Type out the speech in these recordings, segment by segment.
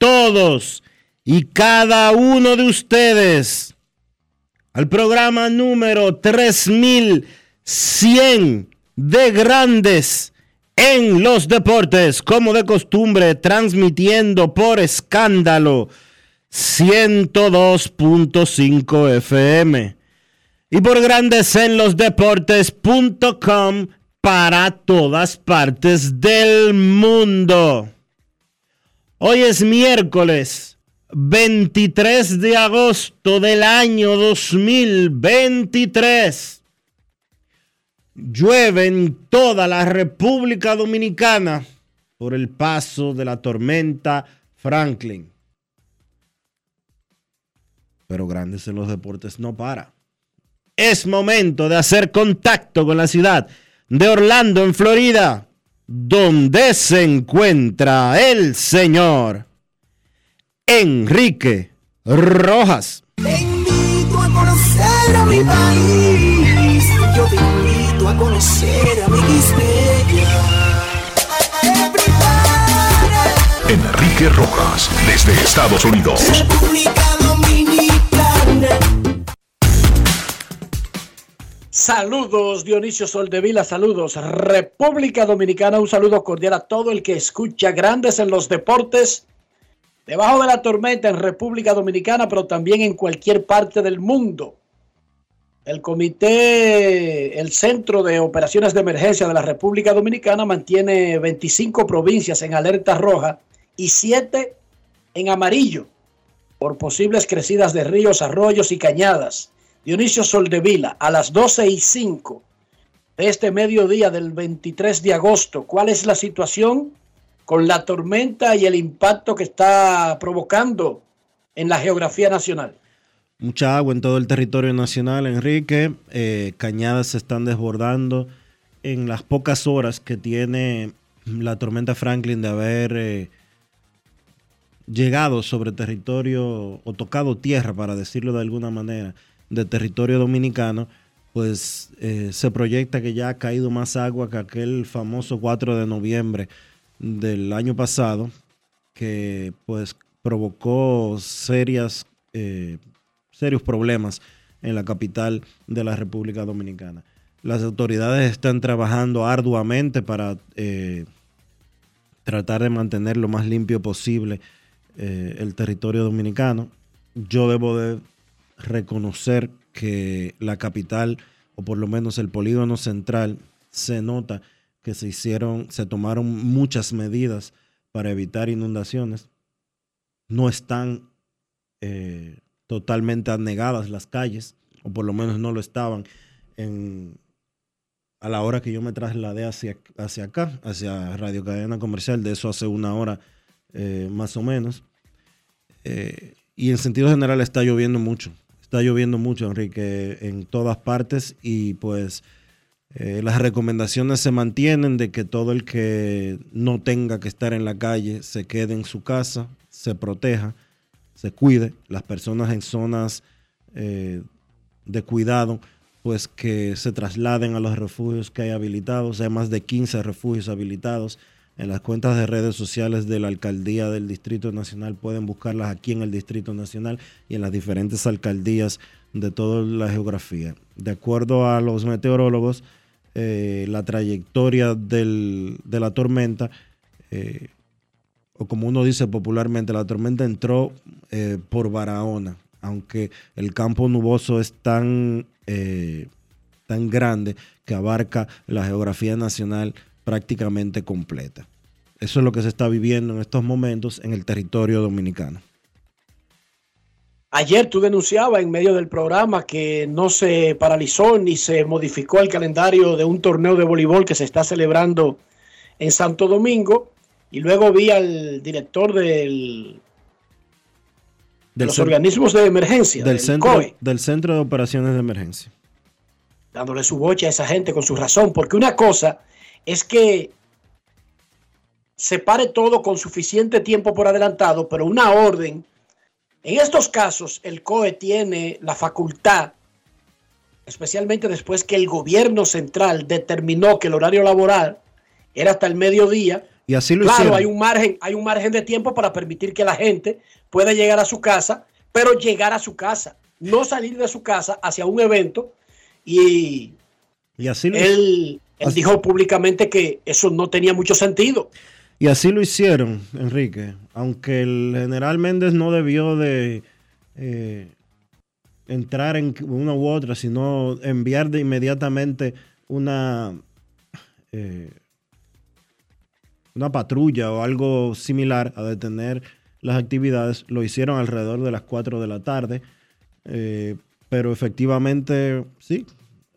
todos y cada uno de ustedes al programa número 3100 de Grandes en los Deportes, como de costumbre, transmitiendo por escándalo 102.5 FM y por grandes en los deportes.com para todas partes del mundo. Hoy es miércoles 23 de agosto del año 2023. Llueve en toda la República Dominicana por el paso de la tormenta Franklin. Pero grandes en los deportes no para es momento de hacer contacto con la ciudad de Orlando, en Florida, donde se encuentra el señor Enrique Rojas. Te invito a conocer a mi país. Yo te invito a conocer a mi Enrique Rojas, desde Estados Unidos. República Dominicana. Saludos Dionisio Soldevila, saludos República Dominicana, un saludo cordial a todo el que escucha Grandes en los Deportes, debajo de la tormenta en República Dominicana, pero también en cualquier parte del mundo. El comité, el Centro de Operaciones de Emergencia de la República Dominicana mantiene 25 provincias en alerta roja y 7 en amarillo por posibles crecidas de ríos, arroyos y cañadas. Dionisio Soldevila, a las 12 y 5 de este mediodía del 23 de agosto, ¿cuál es la situación con la tormenta y el impacto que está provocando en la geografía nacional? Mucha agua en todo el territorio nacional, Enrique. Eh, cañadas se están desbordando en las pocas horas que tiene la tormenta Franklin de haber eh, llegado sobre territorio o tocado tierra, para decirlo de alguna manera de territorio dominicano, pues eh, se proyecta que ya ha caído más agua que aquel famoso 4 de noviembre del año pasado, que pues provocó serias, eh, serios problemas en la capital de la República Dominicana. Las autoridades están trabajando arduamente para eh, tratar de mantener lo más limpio posible el territorio dominicano. Yo debo de reconocer que la capital, o por lo menos el polígono central, se nota que se hicieron, se tomaron muchas medidas para evitar inundaciones. No están eh, totalmente anegadas las calles, o por lo menos no lo estaban en, a la hora que yo me trasladé hacia, hacia acá, hacia Radio Cadena Comercial, de eso hace una hora eh, más o menos. Eh, y en sentido general está lloviendo mucho. Está lloviendo mucho, Enrique, en todas partes y pues eh, las recomendaciones se mantienen de que todo el que no tenga que estar en la calle se quede en su casa, se proteja, se cuide, las personas en zonas eh, de cuidado, pues que se trasladen a los refugios que hay habilitados. Hay más de 15 refugios habilitados. En las cuentas de redes sociales de la alcaldía del Distrito Nacional pueden buscarlas aquí en el Distrito Nacional y en las diferentes alcaldías de toda la geografía. De acuerdo a los meteorólogos, eh, la trayectoria de la tormenta, eh, o como uno dice popularmente, la tormenta entró eh, por Barahona, aunque el campo nuboso es tan, tan grande que abarca la geografía nacional prácticamente completa. Eso es lo que se está viviendo en estos momentos en el territorio dominicano. Ayer tú denunciabas en medio del programa que no se paralizó ni se modificó el calendario de un torneo de voleibol que se está celebrando en Santo Domingo. Y luego vi al director del, de los organismos de emergencia, del, centro, del Centro de Operaciones de Emergencia. Dándole su boche a esa gente con su razón, porque una cosa es que se pare todo con suficiente tiempo por adelantado, pero una orden en estos casos, el COE tiene la facultad, especialmente después que el gobierno central determinó que el horario laboral era hasta el mediodía. Y así lo claro, hay un margen, hay un margen de tiempo para permitir que la gente pueda llegar a su casa, pero llegar a su casa, no salir de su casa hacia un evento y, y así él, él dijo públicamente que eso no tenía mucho sentido. Y así lo hicieron, Enrique. Aunque el general Méndez no debió de eh, entrar en una u otra, sino enviar de inmediatamente una, eh, una patrulla o algo similar a detener las actividades. Lo hicieron alrededor de las 4 de la tarde. Eh, pero efectivamente, sí,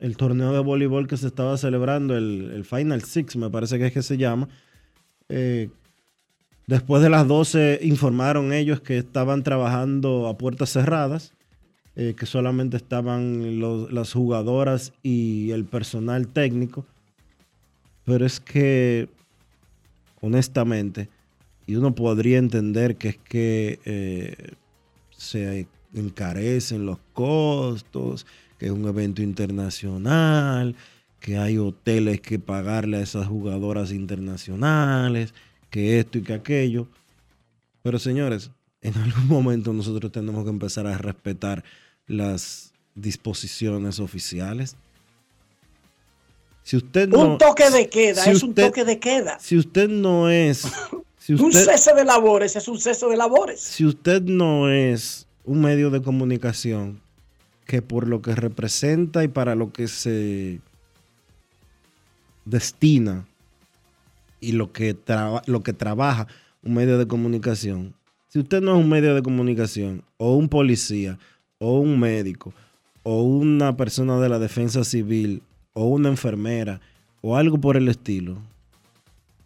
el torneo de voleibol que se estaba celebrando, el, el Final Six, me parece que es que se llama, eh, después de las 12 informaron ellos que estaban trabajando a puertas cerradas, eh, que solamente estaban las jugadoras y el personal técnico. Pero es que, honestamente, y uno podría entender que es que eh, se encarecen los costos, que es un evento internacional, que hay hoteles que pagarle a esas jugadoras internacionales, que esto y que aquello. Pero señores, en algún momento nosotros tenemos que empezar a respetar las disposiciones oficiales. Si usted no, un toque de queda, es un toque de queda. Si usted no es... un cese de labores es un cese de labores. Si usted no es un medio de comunicación que por lo que representa y para lo que se destina y lo que, lo que trabaja un medio de comunicación, si usted no es un medio de comunicación o un policía o un médico o una persona de la defensa civil o una enfermera o algo por el estilo,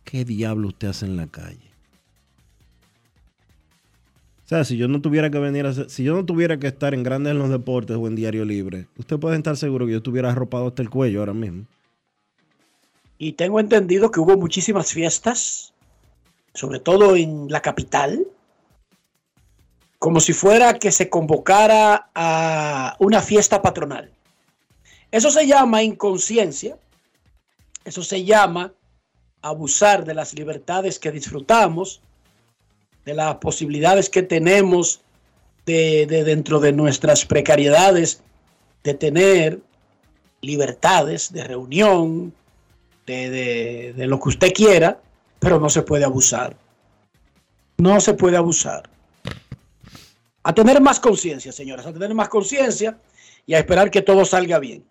¿qué diablo usted hace en la calle? O sea, si yo no tuviera que venir a si yo no tuviera que estar en Grandes en los Deportes o en Diario Libre, usted puede estar seguro que yo estuviera arropado hasta el cuello ahora mismo. Y tengo entendido que hubo muchísimas fiestas, sobre todo en la capital, como si fuera que se convocara a una fiesta patronal. Eso se llama inconsciencia, eso se llama abusar de las libertades que disfrutamos, de las posibilidades que tenemos de, dentro de nuestras precariedades, de tener libertades de reunión, de, lo que usted quiera, pero no se puede abusar. No se puede abusar. A tener más conciencia, señoras, a tener más conciencia y a esperar que todo salga bien.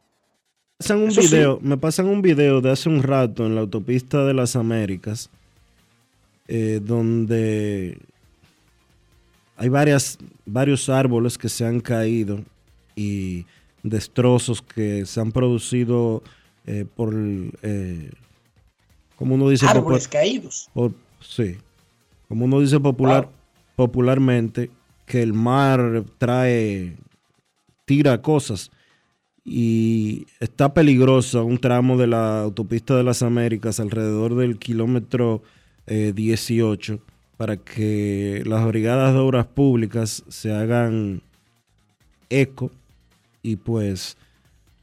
un video, Me pasan un video de hace un rato en la autopista de las Américas, eh, donde hay varias, varios árboles que se han caído y destrozos que se han producido eh, por, eh, como uno dice... Árboles caídos. sí, como uno dice popular, popularmente, que el mar trae, tira cosas y está peligrosa un tramo de la autopista de las Américas alrededor del kilómetro 18, eh, para que las brigadas de obras públicas se hagan eco y pues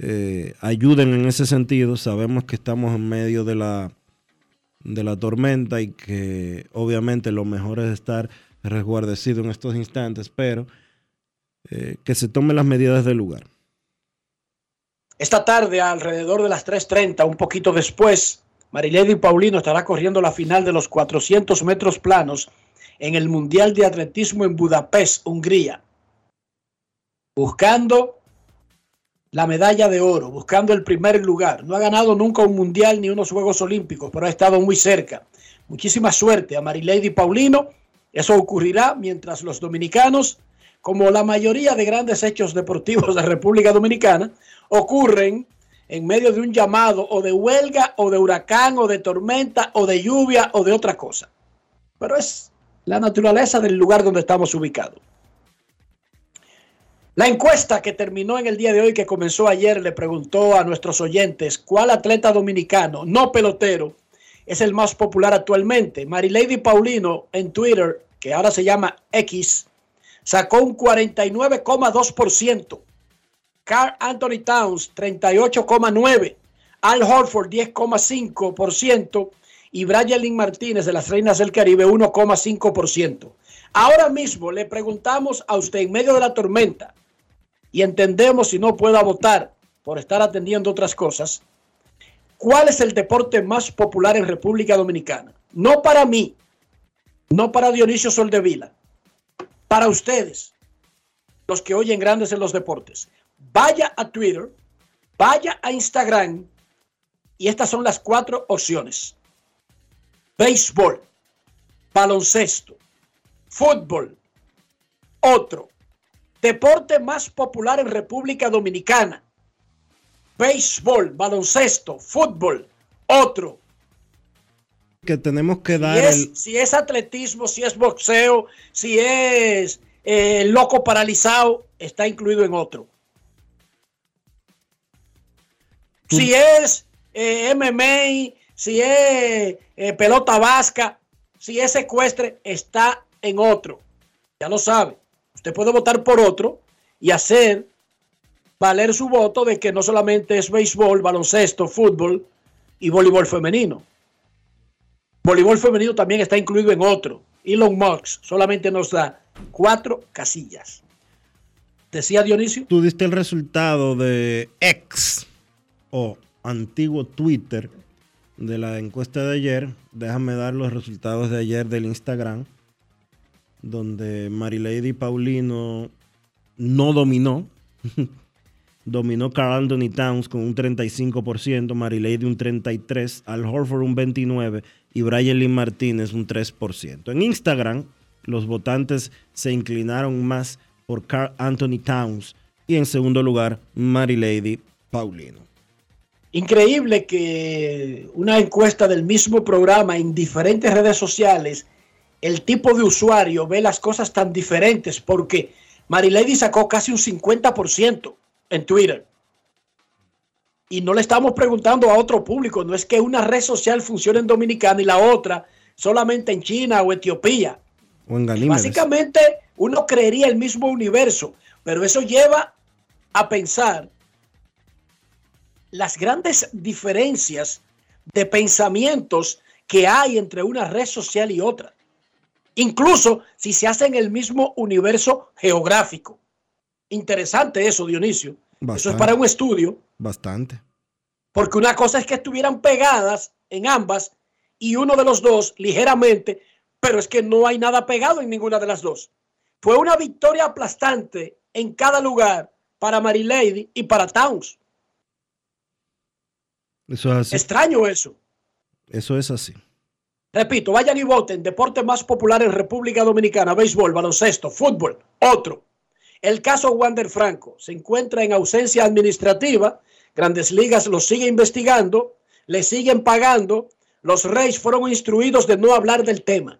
eh, ayuden en ese sentido. Sabemos que estamos en medio de la, de la tormenta y que obviamente lo mejor es estar resguardecido en estos instantes, pero eh, que se tomen las medidas del lugar. Esta tarde, alrededor de las 3.30, un poquito después, Marilady Paulino estará corriendo la final de los 400 metros planos en el Mundial de Atletismo en Budapest, Hungría, buscando la medalla de oro, buscando el primer lugar. No ha ganado nunca un Mundial ni unos Juegos Olímpicos, pero ha estado muy cerca. Muchísima suerte a Marilady Paulino. Eso ocurrirá mientras los dominicanos como la mayoría de grandes hechos deportivos de República Dominicana, ocurren en medio de un llamado o de huelga o de huracán o de tormenta o de lluvia o de otra cosa. Pero es la naturaleza del lugar donde estamos ubicados. La encuesta que terminó en el día de hoy, que comenzó ayer, le preguntó a nuestros oyentes cuál atleta dominicano, no pelotero, es el más popular actualmente. Marilady Paulino en Twitter, que ahora se llama X, sacó un 49,2%. Carl Anthony Towns, 38,9%. Al Horford, 10,5%. Y Brian Lynn Martínez de las Reinas del Caribe, 1,5%. Ahora mismo le preguntamos a usted en medio de la tormenta y entendemos si no pueda votar por estar atendiendo otras cosas, ¿cuál es el deporte más popular en República Dominicana? No para mí, no para Dionisio Soldevila, para ustedes, los que oyen grandes en los deportes, vaya a Twitter, vaya a Instagram y estas son las cuatro opciones. Béisbol, baloncesto, fútbol, otro. Deporte más popular en República Dominicana. Béisbol, baloncesto, fútbol, otro que tenemos que dar. Si es, si es atletismo, si es boxeo, si es eh, loco paralizado, está incluido en otro. Si es eh, MMA, si es eh, pelota vasca, si es secuestre, está en otro. Ya lo sabe. Usted puede votar por otro y hacer valer su voto de que no solamente es béisbol, baloncesto, fútbol y voleibol femenino. Voleibol femenino también está incluido en otro. Elon Musk solamente nos da cuatro casillas. Decía Dionisio. Tú diste el resultado de X o antiguo Twitter de la encuesta de ayer. Déjame dar los resultados de ayer del Instagram, donde Marilady Paulino no dominó. dominó Carl Anthony Towns con un 35%, Marilady un 33%, Al Horford un 29% y Brian Lee Martínez un 3%. En Instagram, los votantes se inclinaron más por Carl Anthony Towns y en segundo lugar, Mary Lady Paulino. Increíble que una encuesta del mismo programa en diferentes redes sociales, el tipo de usuario ve las cosas tan diferentes porque Mary Lady sacó casi un 50% en Twitter. Y no le estamos preguntando a otro público, no es que una red social funcione en Dominicana y la otra solamente en China o Etiopía. O en Básicamente uno creería el mismo universo, pero eso lleva a pensar las grandes diferencias de pensamientos que hay entre una red social y otra. Incluso si se hace en el mismo universo geográfico. Interesante eso, Dionisio. Eso es para un estudio. Bastante. Porque una cosa es que estuvieran pegadas en ambas y uno de los dos ligeramente, pero es que no hay nada pegado en ninguna de las dos. Fue una victoria aplastante en cada lugar para Lady y para Towns. Eso es así. Extraño eso. Eso es así. Repito, vayan y voten. Deporte más popular en República Dominicana: béisbol, baloncesto, fútbol. Otro. El caso Wander Franco se encuentra en ausencia administrativa. Grandes Ligas lo sigue investigando, le siguen pagando. Los Reyes fueron instruidos de no hablar del tema.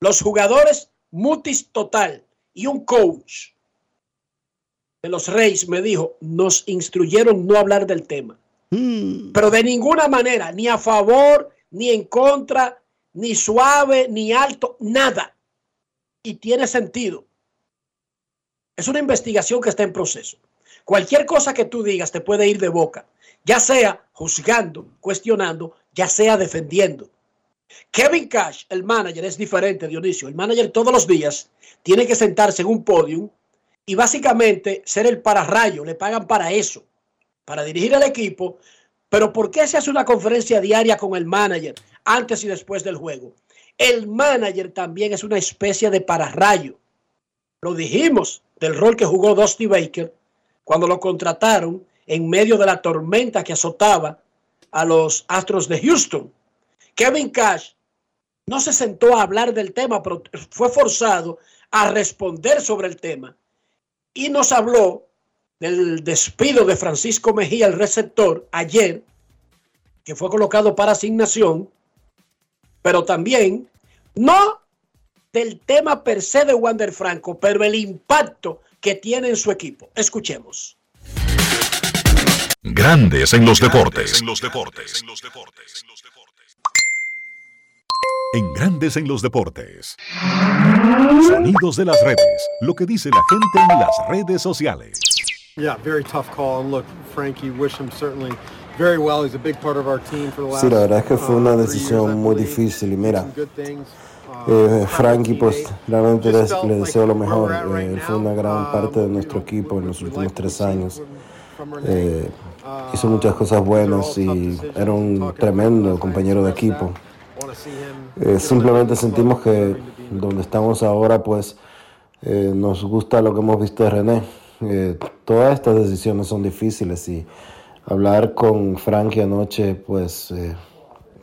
Los jugadores, mutis total. Y un coach de los Reyes me dijo, nos instruyeron no hablar del tema. Hmm. Pero de ninguna manera, ni a favor, ni en contra, ni suave, ni alto, nada. Y tiene sentido. Es una investigación que está en proceso. Cualquier cosa que tú digas te puede ir de boca, ya sea juzgando, cuestionando, ya sea defendiendo. Kevin Cash, el manager, es diferente, Dionisio. El manager todos los días tiene que sentarse en un podium y básicamente ser el pararrayo. Le pagan para eso, para dirigir el equipo. Pero ¿por qué se hace una conferencia diaria con el manager antes y después del juego? El manager también es una especie de pararrayo. Lo dijimos del rol que jugó Dusty Baker cuando lo contrataron en medio de la tormenta que azotaba a los Astros de Houston. Kevin Cash no se sentó a hablar del tema, pero fue forzado a responder sobre el tema. Y nos habló del despido de Francisco Mejía, el receptor, ayer, que fue colocado para asignación, pero también no del tema per se de Wander Franco, pero el impacto que tiene en su equipo. Escuchemos. Grandes en los deportes. En los deportes. En Grandes en los deportes. Sonidos de las redes. Lo que dice la gente en las redes sociales. Yeah, very tough call. And look, Frankie, wish him certainly very well. He's a big part of our team for the last. Sí, la verdad es que fue uh, una three decisión I muy difícil y mira. Uh, Eh, Frankie, pues realmente le like deseo lo mejor. Eh, fue una gran um, parte de nuestro equipo en los últimos tres años. Eh, Uh, hizo muchas cosas buenas y era un tremendo compañero de equipo. Eh, simplemente sentimos que donde estamos ahora, pues eh, nos gusta lo que hemos visto de René. Eh, todas estas decisiones son difíciles y hablar con Frankie anoche, pues eh,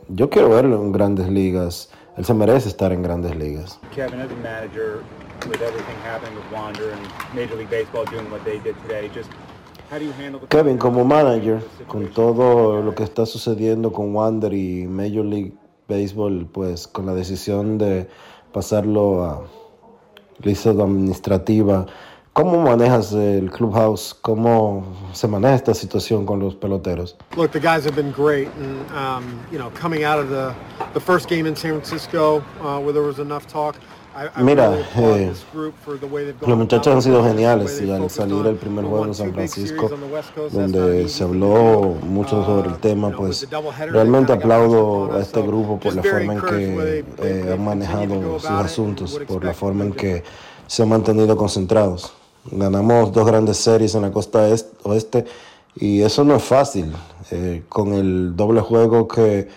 yo quiero verlo en grandes ligas. Él se merece estar en grandes ligas. Kevin, as a manager, with everything happening with Wander and Major League Baseball doing what they did today, just Kevin, como manager, con todo lo que está sucediendo con Wander y Major League Baseball, pues con la decisión de pasarlo a lista administrativa, ¿cómo manejas el clubhouse? ¿Cómo se maneja esta situación con los peloteros? Look, the guys have been great, and um, you know, coming out of the the first game in San Francisco, uh, where there was enough talk. Mira, eh, los muchachos han sido geniales y al salir el primer juego en San Francisco, donde se habló mucho sobre el Uh, tema, pues realmente aplaudo a este grupo por la forma en que eh, han manejado sus asuntos, por la forma en que se han mantenido concentrados. Ganamos dos grandes series en la costa est- oeste y eso no es fácil. Eh, con el doble juego que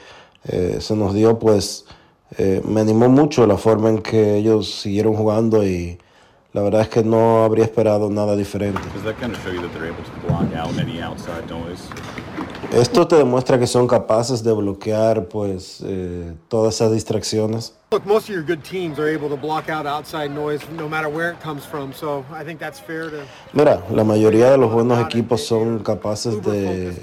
eh, se nos dio, pues eh, me animó mucho la forma en que ellos siguieron jugando y la verdad es que no habría esperado nada diferente. Outside? Esto te demuestra que son capaces de bloquear pues eh, todas esas distracciones. Look, most of your good teams are able to block out outside noise no matter where it comes from. So I think that's fair to. Mira, la mayoría de los buenos equipos son capaces de, eh,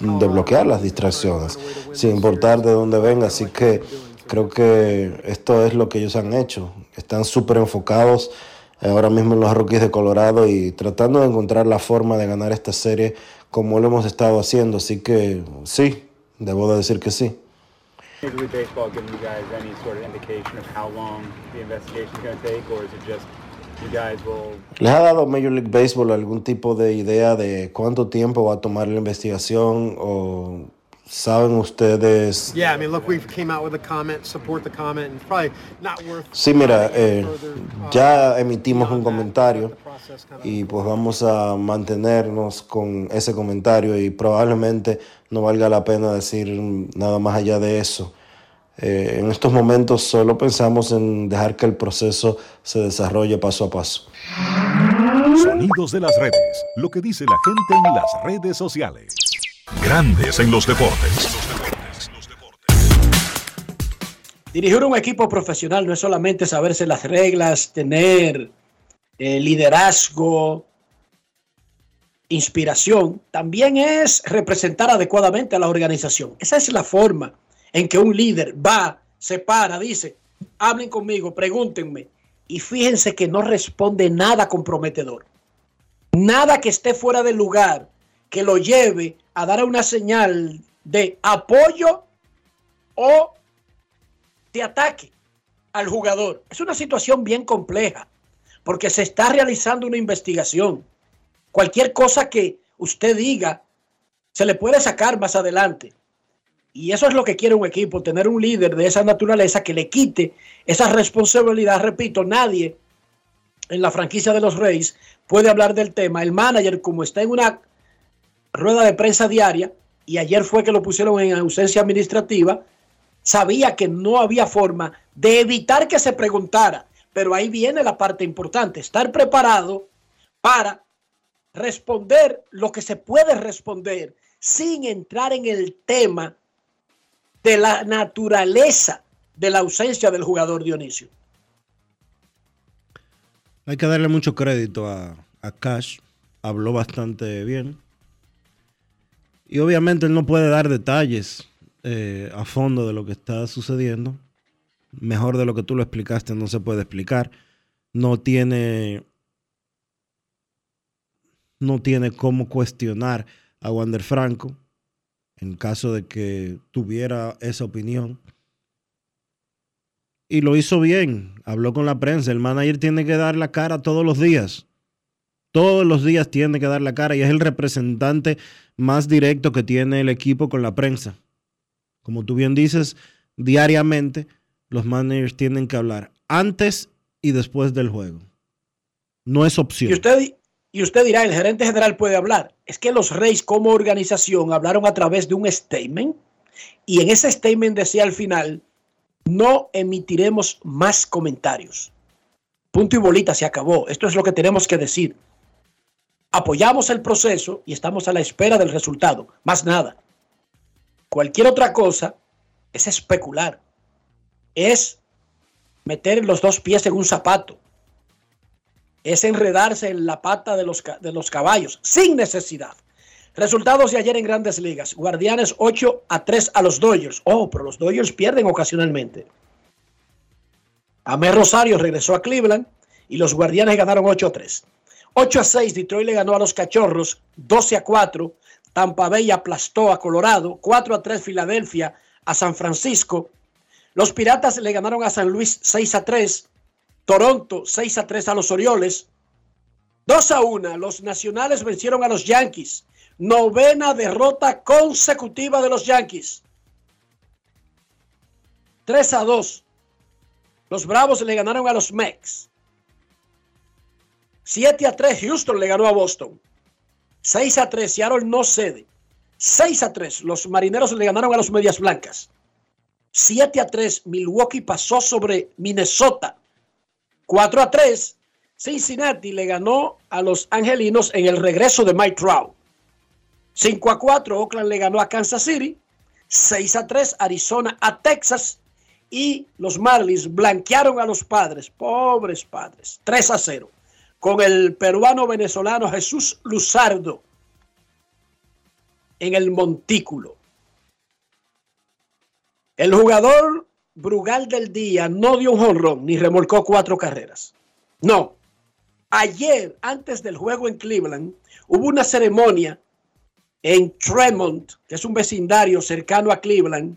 de bloquear las distracciones, sin importar de dónde venga. Así que creo que esto es lo que ellos han hecho. Están súper enfocados ahora mismo en los Rockies de Colorado y tratando de encontrar la forma de ganar esta serie como lo hemos estado haciendo. Así que sí, debo de decir que sí. Major League Baseball giving you guys any sort of indication of how long the investigation is going to take, or is it just you guys will ¿Les ha dado Major League Baseball algún tipo de idea de cuánto tiempo va a tomar la investigación o saben ustedes? Yeah, I mean, look, we came out with a comment, support the comment, and it's probably not worth. Sí, mira, eh, uh, ya emitimos un comentario y pues vamos a mantenernos con ese comentario y probablemente no valga la pena decir nada más allá de eso. Eh, en estos momentos solo pensamos en dejar que el proceso se desarrolle paso a paso. Sonidos de las redes. Lo que dice la gente en las redes sociales. Grandes en los deportes. Dirigir un equipo profesional no es solamente saberse las reglas, tener eh, liderazgo, inspiración, también es representar adecuadamente a la organización. Esa es la forma en que un líder va, se para, dice, hablen conmigo, pregúntenme, y fíjense que no responde nada comprometedor. Nada que esté fuera del lugar que lo lleve a dar una señal de apoyo o este ataque al jugador. Es una situación bien compleja porque se está realizando una investigación. Cualquier cosa que usted diga se le puede sacar más adelante. Y eso es lo que quiere un equipo, tener un líder de esa naturaleza que le quite esa responsabilidad. Repito, nadie en la franquicia de los Reyes puede hablar del tema. El manager, como está en una rueda de prensa diaria, y ayer fue que lo pusieron en ausencia administrativa, sabía que no había forma de evitar que se preguntara. Pero ahí viene la parte importante, estar preparado para responder lo que se puede responder sin entrar en el tema de la naturaleza de la ausencia del jugador Dionisio. Hay que darle mucho crédito a, a Cash. Habló bastante bien. Y obviamente él no puede dar detalles eh, a fondo de lo que está sucediendo. Mejor de lo que tú lo explicaste no se puede explicar. No tiene, no tiene cómo cuestionar a Wander Franco en caso de que tuviera esa opinión. Y lo hizo bien, habló con la prensa. El manager tiene que dar la cara todos los días. Todos los días tiene que dar la cara y es el representante más directo que tiene el equipo con la prensa. Como tú bien dices, diariamente los managers tienen que hablar antes y después del juego. No es opción. Y usted, y usted dirá, el gerente general puede hablar. Es que los Reyes como organización hablaron a través de un statement y en ese statement decía al final, no emitiremos más comentarios. Punto y bolita, se acabó. Esto es lo que tenemos que decir. Apoyamos el proceso y estamos a la espera del resultado. Más nada. Cualquier otra cosa es especular. Es meter los dos pies en un zapato. Es enredarse en la pata de los, de los caballos sin necesidad. Resultados de ayer en grandes ligas. Guardianes 8 a 3 a los Dodgers. Oh, pero los Dodgers pierden ocasionalmente. Amé Rosario regresó a Cleveland y los Guardianes ganaron 8 a 3. 8 a 6 Detroit le ganó a los Cachorros. 12 a 4 Tampa Bay aplastó a Colorado. 4 a 3 Filadelfia a San Francisco. Los Piratas le ganaron a San Luis 6 a 3. Toronto 6 a 3 a los Orioles. 2 a 1 los Nacionales vencieron a los Yankees. Novena derrota consecutiva de los Yankees. 3 a 2. Los Bravos le ganaron a los Mex. 7 a 3 Houston le ganó a Boston. 6 a 3 Seattle no cede. 6 a 3 los Marineros le ganaron a los Medias Blancas. 7 a 3 Milwaukee pasó sobre Minnesota. 4 a 3 Cincinnati le ganó a los Angelinos en el regreso de Mike Trout. 5 a 4 Oakland le ganó a Kansas City. 6 a 3 Arizona a Texas. Y los Marlins blanquearon a los padres, pobres padres. 3 a 0. Con el peruano venezolano Jesús Luzardo en el montículo. El jugador Brugal del día no dio un honrón ni remolcó cuatro carreras. No. Ayer, antes del juego en Cleveland, hubo una ceremonia en Tremont, que es un vecindario cercano a Cleveland,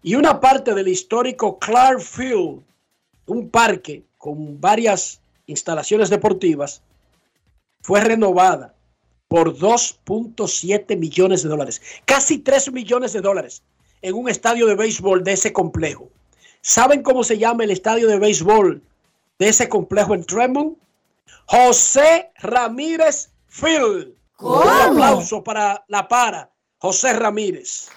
y una parte del histórico Clark Field, un parque con varias instalaciones deportivas, fue renovada por 2.7 millones de dólares, casi 3 millones de dólares en un estadio de béisbol de ese complejo. ¿Saben cómo se llama el estadio de béisbol de ese complejo en Tremont? José Ramírez Field. Un aplauso para la para, José Ramírez.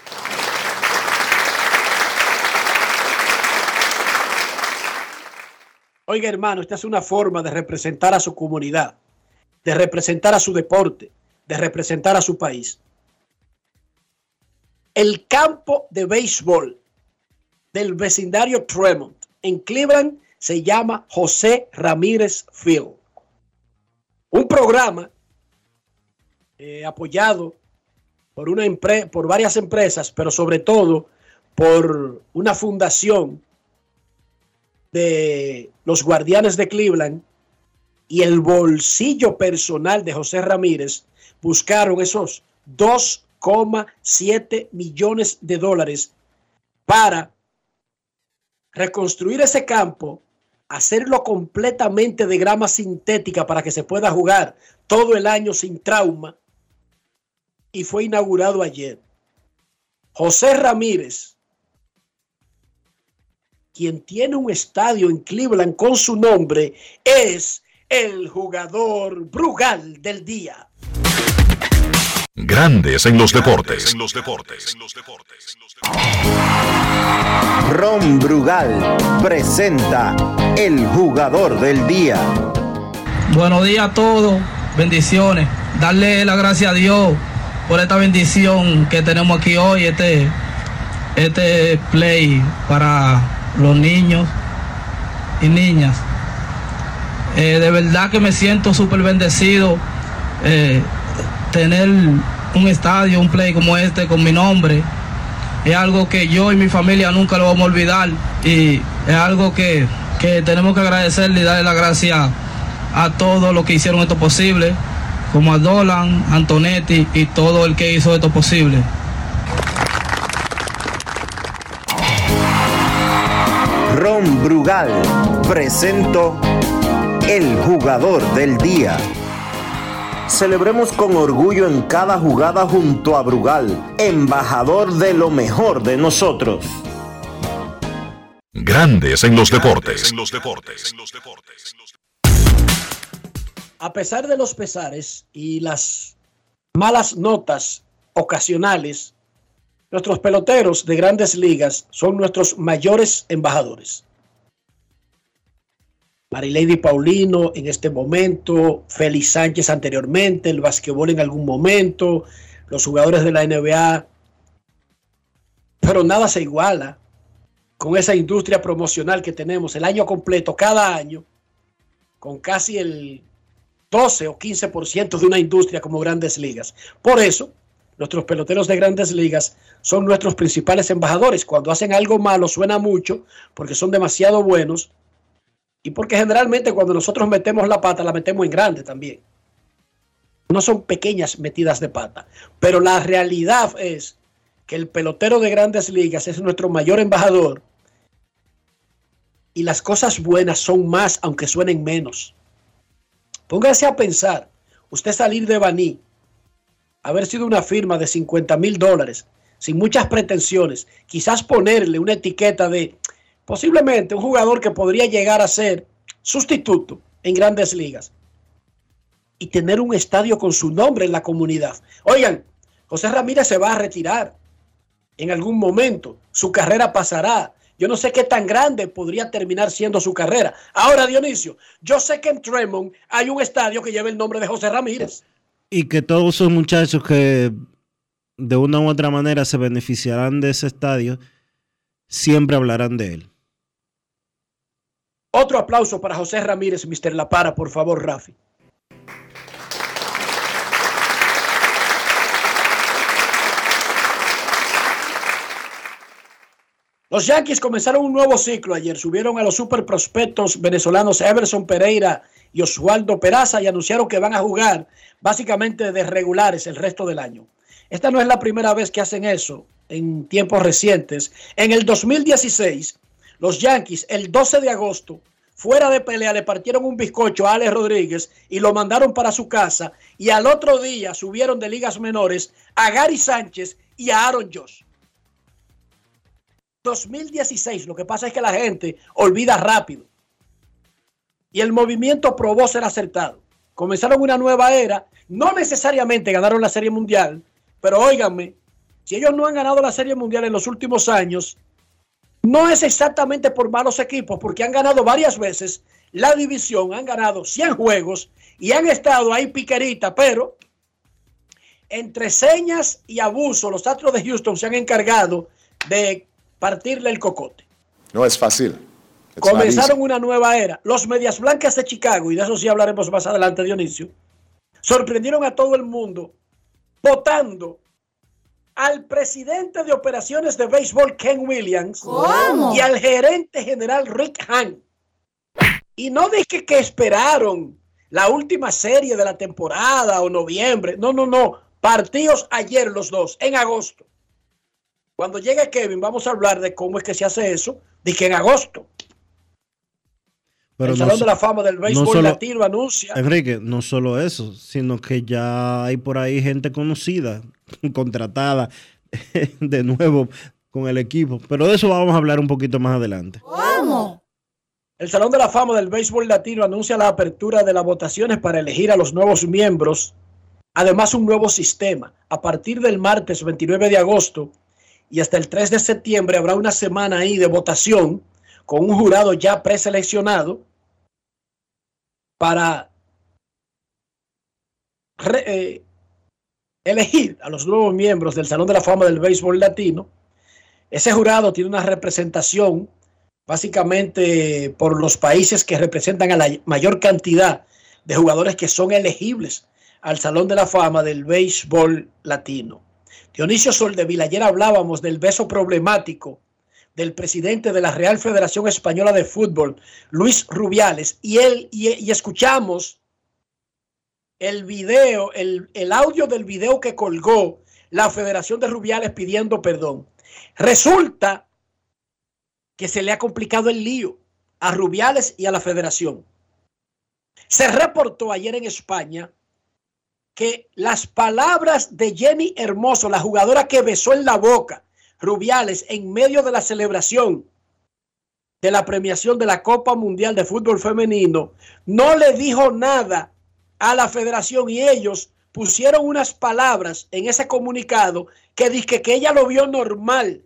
Oiga, hermano, esta es una forma de representar a su comunidad, de representar a su deporte, de representar a su país. El campo de béisbol del vecindario Tremont en Cleveland se llama José Ramírez Field. Un programa eh, apoyado por, una por varias empresas, pero sobre todo por una fundación de los guardianes de Cleveland y el bolsillo personal de José Ramírez buscaron esos 2,7 millones de dólares para reconstruir ese campo, hacerlo completamente de grama sintética para que se pueda jugar todo el año sin trauma. Y fue inaugurado ayer. José Ramírez, quien tiene un estadio en Cleveland con su nombre, es el jugador Brugal del día. Grandes en los deportes. Ron Brugal presenta el jugador del día. Buenos días a todos, bendiciones. Darle la gracia a Dios por esta bendición que tenemos aquí hoy, este, este play para los niños y niñas. Eh, de verdad que me siento súper bendecido eh, tener un estadio, un play como este con mi nombre. Es algo que yo y mi familia nunca lo vamos a olvidar y es algo que, que tenemos que agradecerle y darle la gracia a todos los que hicieron esto posible, como a Dolan, Antonetti y todo el que hizo esto posible. Brugal presento el jugador del día. Celebremos con orgullo en cada jugada junto a Brugal, embajador de lo mejor de nosotros. Grandes en los deportes. A pesar de los pesares y las malas notas ocasionales, nuestros peloteros de grandes ligas son nuestros mayores embajadores. Marilady Paulino en este momento, Félix Sánchez anteriormente, el basquetbol en algún momento, los jugadores de la NBA. Pero nada se iguala con esa industria promocional que tenemos el año completo, cada año, con casi el 12 o 15% de una industria como grandes ligas. Por eso, nuestros peloteros de grandes ligas son nuestros principales embajadores. Cuando hacen algo malo suena mucho porque son demasiado buenos y porque generalmente cuando nosotros metemos la pata la metemos en grande también. No son pequeñas metidas de pata. Pero la realidad es que el pelotero de grandes ligas es nuestro mayor embajador y las cosas buenas son más aunque suenen menos. Póngase a pensar, usted salir de Baní, haber sido una firma de 50 mil dólares, sin muchas pretensiones, quizás ponerle una etiqueta de posiblemente un jugador que podría llegar a ser sustituto en grandes ligas y tener un estadio con su nombre en la comunidad. Oigan, José Ramírez se va a retirar en algún momento, su carrera pasará. Yo no sé qué tan grande podría terminar siendo su carrera. Ahora, Dionisio, yo sé que en Tremont hay un estadio que lleva el nombre de José Ramírez. Y que todos esos muchachos que de una u otra manera se beneficiarán de ese estadio, siempre hablarán de él. Otro aplauso para José Ramírez, Mr. La Para, por favor, Rafi. Los Yankees comenzaron un nuevo ciclo ayer. Subieron a los super prospectos venezolanos Everson Pereira y Oswaldo Peraza y anunciaron que van a jugar básicamente de regulares el resto del año. Esta no es la primera vez que hacen eso en tiempos recientes. En el 2016, los Yankees, el 12 de agosto, fuera de pelea, le partieron un bizcocho a Alex Rodríguez y lo mandaron para su casa. Y al otro día subieron de ligas menores a Gary Sánchez y a Aaron Josh. 2016, lo que pasa es que la gente olvida rápido. Y el movimiento probó ser acertado. Comenzaron una nueva era, no necesariamente ganaron la Serie Mundial, pero óiganme, si ellos no han ganado la Serie Mundial en los últimos años, no es exactamente por malos equipos, porque han ganado varias veces la división, han ganado 100 juegos y han estado ahí piquerita, pero entre señas y abuso, los Astros de Houston se han encargado de partirle el cocote. No es fácil. Comenzaron una nueva era. Los Medias Blancas de Chicago, y de eso sí hablaremos más adelante, Dionisio, sorprendieron a todo el mundo votando al presidente de operaciones de béisbol Ken Williams ¿Cómo? y al gerente general Rick Hahn. Y no dije que esperaron la última serie de la temporada o noviembre. No, no, no. Partidos ayer los dos, en agosto. Cuando llegue Kevin, vamos a hablar de cómo es que se hace eso, que en agosto. Pero el no Salón de la Fama del Béisbol solo- Latino anuncia. Enrique, no solo eso, sino que ya hay por ahí gente conocida, contratada de nuevo con el equipo. Pero de eso vamos a hablar un poquito más adelante. ¿Cómo? El Salón de la Fama del Béisbol Latino anuncia la apertura de las votaciones para elegir a los nuevos miembros. Además, un nuevo sistema. A partir del martes 29 de agosto y hasta el 3 de septiembre habrá una semana ahí de votación con un jurado ya preseleccionado para eh, elegir a los nuevos miembros del Salón de la Fama del Béisbol Latino. Ese jurado tiene una representación básicamente por los países que representan a la mayor cantidad de jugadores que son elegibles al Salón de la Fama del Béisbol Latino. Dionisio Soldevila, ayer hablábamos del beso problemático del presidente de la Real Federación Española de Fútbol, Luis Rubiales, y él y, escuchamos el video, el, el audio del video que colgó la Federación de Rubiales pidiendo perdón. Resulta que se le ha complicado el lío a Rubiales y a la Federación. Se reportó ayer en España que las palabras de Jenny Hermoso, la jugadora que besó en la boca Rubiales en medio de la celebración de la premiación de la Copa Mundial de Fútbol Femenino, no le dijo nada a la federación y ellos pusieron unas palabras en ese comunicado que dice que ella lo vio normal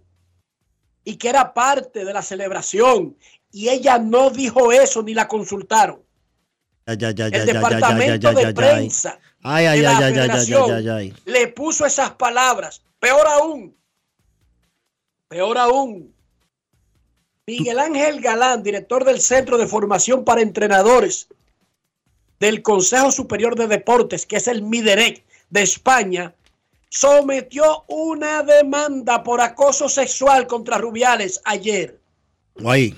y que era parte de la celebración y ella no dijo eso ni la consultaron. El departamento de prensa de la federación le puso esas palabras. Peor aún, peor aún. Miguel Ángel Galán, director del Centro de Formación para Entrenadores del Consejo Superior de Deportes, que es el MIDEREC de España, sometió una demanda por acoso sexual contra Rubiales ayer. Guay.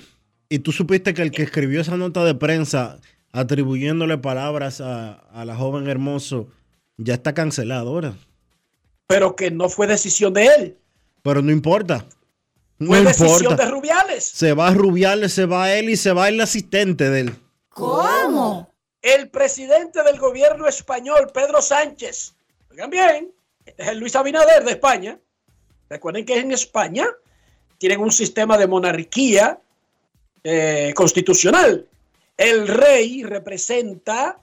¿Y tú supiste que el que escribió esa nota de prensa atribuyéndole palabras a, a la joven hermoso ya está cancelado ahora? Pero que no fue decisión de él, Pero no importa. No fue decisión de Rubiales. Se va Rubiales, se va él y se va el asistente de él. ¿Cómo? El presidente del gobierno español, Pedro Sánchez. Oigan bien, este es el Luis Abinader de España. Recuerden que en España tienen un sistema de monarquía eh, constitucional. El rey representa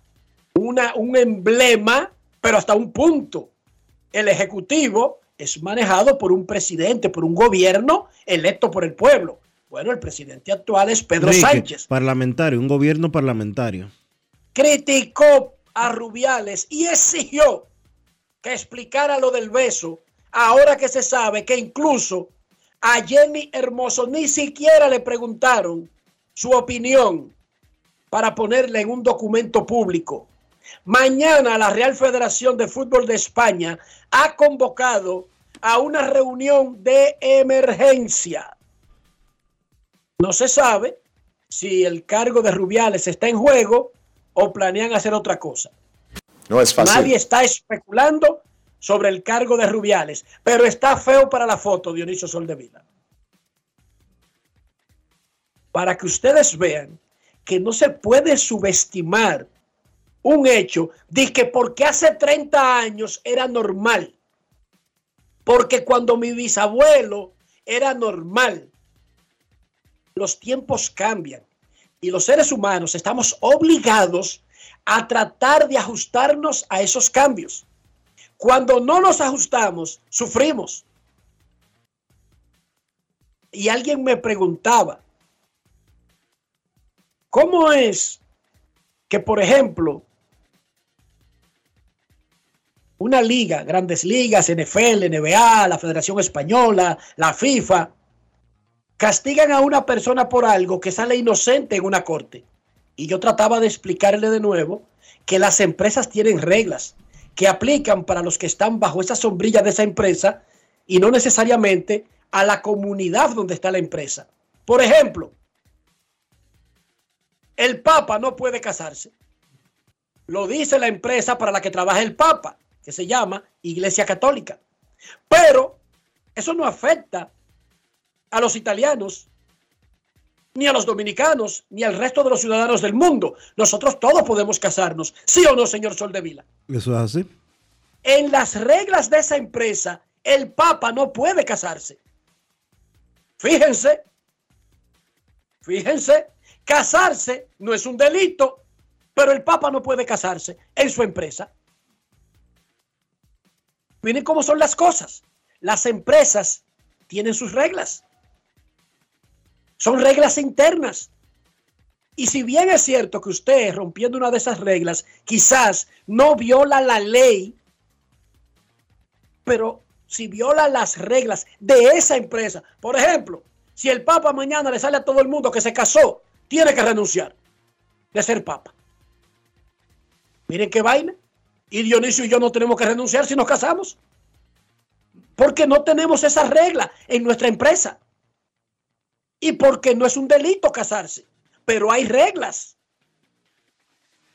una, un emblema, pero hasta un punto. El ejecutivo es manejado por un presidente, por un gobierno electo por el pueblo. Bueno, el presidente actual es Pedro Sánchez Parlamentario, un gobierno parlamentario. criticó a Rubiales y exigió que explicara lo del beso, ahora que se sabe que incluso a Jenny Hermoso ni siquiera le preguntaron su opinión para ponerla en un documento público. Mañana la Real Federación de Fútbol de España ha convocado a una reunión de emergencia. No se sabe si el cargo de Rubiales está en juego o planean hacer otra cosa. No es fácil. Nadie está especulando sobre el cargo de Rubiales, pero está feo para la foto, Dionisio Soldevila. Para que ustedes vean que no se puede subestimar un hecho de que porque hace 30 años era normal, porque cuando mi bisabuelo era normal, los tiempos cambian y los seres humanos estamos obligados a tratar de ajustarnos a esos cambios. Cuando no nos ajustamos, sufrimos. Y alguien me preguntaba, ¿cómo es que, por ejemplo, una liga, grandes ligas, NFL, NBA, la Federación Española, la FIFA, castigan a una persona por algo que sale inocente en una corte? Y yo trataba de explicarle de nuevo que las empresas tienen reglas que aplican para los que están bajo esa sombrilla de esa empresa y no necesariamente a la comunidad donde está la empresa. Por ejemplo, el Papa no puede casarse. Lo dice la empresa para la que trabaja el Papa, que se llama Iglesia Católica. Pero eso no afecta a los italianos, ni a los dominicanos, ni al resto de los ciudadanos del mundo. Nosotros todos podemos casarnos, ¿sí o no, señor Soldevila? Eso es así. En las reglas de esa empresa, el Papa no puede casarse. Fíjense, fíjense, casarse no es un delito, pero el Papa no puede casarse en su empresa. Miren cómo son las cosas. Las empresas tienen sus reglas. Son reglas internas. Y si bien es cierto que usted, rompiendo una de esas reglas, quizás no viola la ley, pero si viola las reglas de esa empresa, por ejemplo, si el Papa mañana le sale a todo el mundo que se casó, tiene que renunciar de ser Papa. Miren qué vaina. Y Dionisio y yo no tenemos que renunciar si nos casamos. Porque no tenemos esa regla en nuestra empresa y porque no es un delito casarse, pero hay reglas.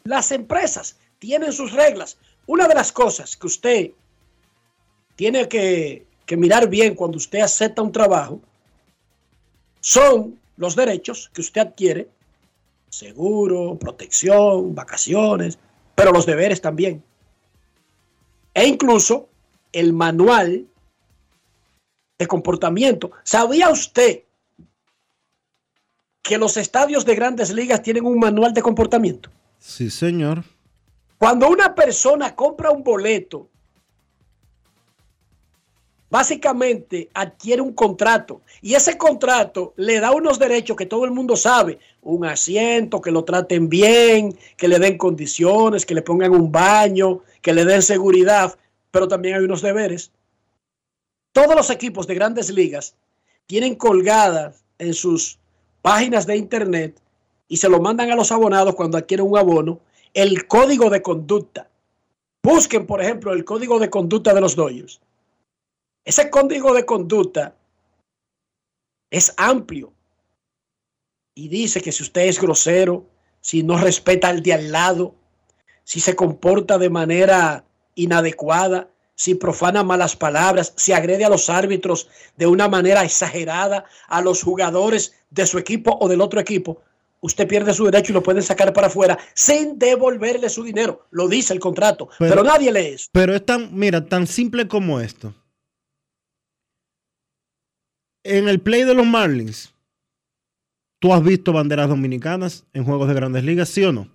Las empresas tienen sus reglas. Una de las cosas que usted tiene que, que mirar bien cuando usted acepta un trabajo son los derechos que usted adquiere, seguro, protección, vacaciones, pero los deberes también. E incluso el manual de comportamiento. ¿Sabía usted que los estadios de grandes ligas tienen un manual de comportamiento? Sí, señor. Cuando una persona compra un boleto, básicamente adquiere un contrato y ese contrato le da unos derechos que todo el mundo sabe, un asiento, que lo traten bien, que le den condiciones, que le pongan un baño, que le den seguridad, pero también hay unos deberes. Todos los equipos de grandes ligas tienen colgadas en sus páginas de internet y se lo mandan a los abonados cuando adquieren un abono, el código de conducta. Busquen, por ejemplo, el código de conducta de los Dodgers. Ese código de conducta es amplio y dice que si usted es grosero, si no respeta al de al lado, si se comporta de manera inadecuada, si profana malas palabras, si agrede a los árbitros de una manera exagerada, a los jugadores de su equipo o del otro equipo, usted pierde su derecho y lo pueden sacar para afuera sin devolverle su dinero. Lo dice el contrato, pero, nadie lee eso. Pero es tan, mira, tan simple como esto. En el play de los Marlins, ¿tú has visto banderas dominicanas en juegos de grandes ligas, sí o no?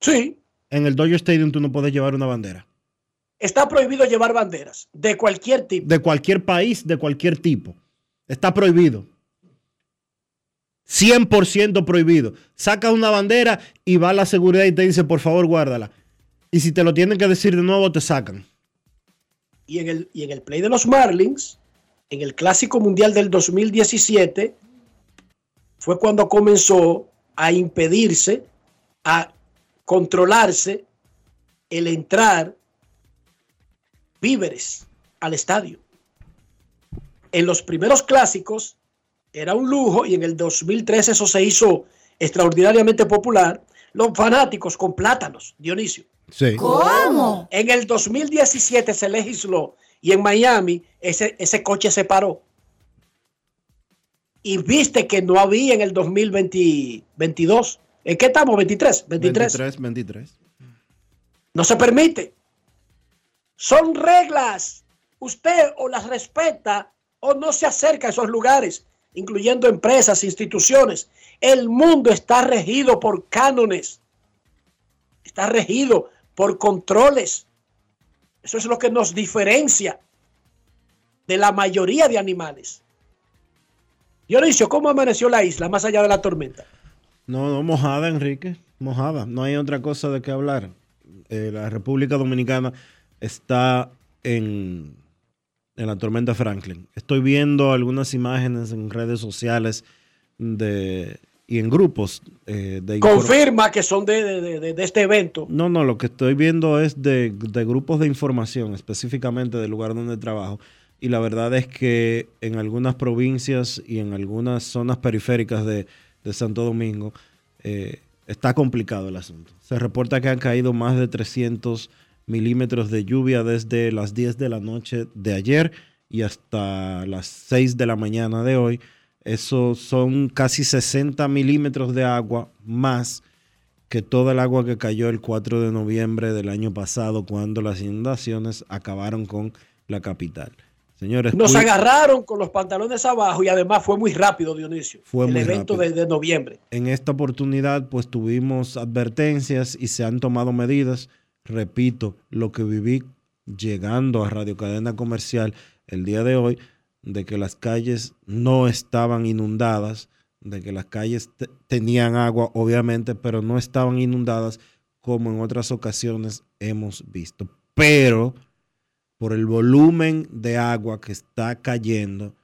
Sí. En el Dodger Stadium tú no puedes llevar una bandera. Está prohibido llevar banderas de cualquier tipo. De cualquier país, de cualquier tipo. Está prohibido. 100% prohibido. Saca una bandera y va a la seguridad y te dice, por favor, guárdala. Y si te lo tienen que decir de nuevo, te sacan. Y en el, y en el play de los Marlins, en el Clásico Mundial del 2017, fue cuando comenzó a impedirse, a controlarse el entrar víveres al estadio. En los primeros clásicos era un lujo y en el 2013 eso se hizo extraordinariamente popular. Los fanáticos con plátanos, Dionisio. Sí. ¿Cómo? En el 2017 se legisló y en Miami ese, ese coche se paró. Y viste que no había en el 2022. ¿En qué estamos? ¿23? 23. 23, 23. No se permite. Son reglas. Usted o las respeta o no se acerca a esos lugares, incluyendo empresas, instituciones. El mundo está regido por cánones. Está regido por controles. Eso es lo que nos diferencia de la mayoría de animales. Dionisio, ¿cómo amaneció la isla más allá de la tormenta? No, no, mojada, Enrique. Mojada. No hay otra cosa de qué hablar. Eh, la República Dominicana está en, en la tormenta Franklin. Estoy viendo algunas imágenes en redes sociales de, y en grupos eh, de Confirma que son de, de- de- de este evento. No, no, lo que estoy viendo es de, de grupos de información, específicamente del lugar donde trabajo. Y la verdad es que en algunas provincias y en algunas zonas periféricas de, de Santo Domingo eh, está complicado el asunto. Se reporta que han caído más de 300 milímetros de lluvia desde las 10 de la noche de ayer y hasta las 6 de la mañana de hoy Eso son casi 60 milímetros de agua más que toda el agua que cayó el 4 de noviembre del año pasado cuando las inundaciones acabaron con la capital. Señores, Nos agarraron con los pantalones abajo y además fue muy rápido, Dionisio. Fue el muy evento rápido. de, de noviembre. en esta oportunidad pues tuvimos advertencias y se han tomado medidas. Repito, lo que viví llegando a Radio Cadena Comercial el día de hoy, de que las calles no estaban inundadas, de que las calles te- tenían agua, obviamente, pero no estaban inundadas como en otras ocasiones hemos visto. Pero por el volumen de agua que está cayendo,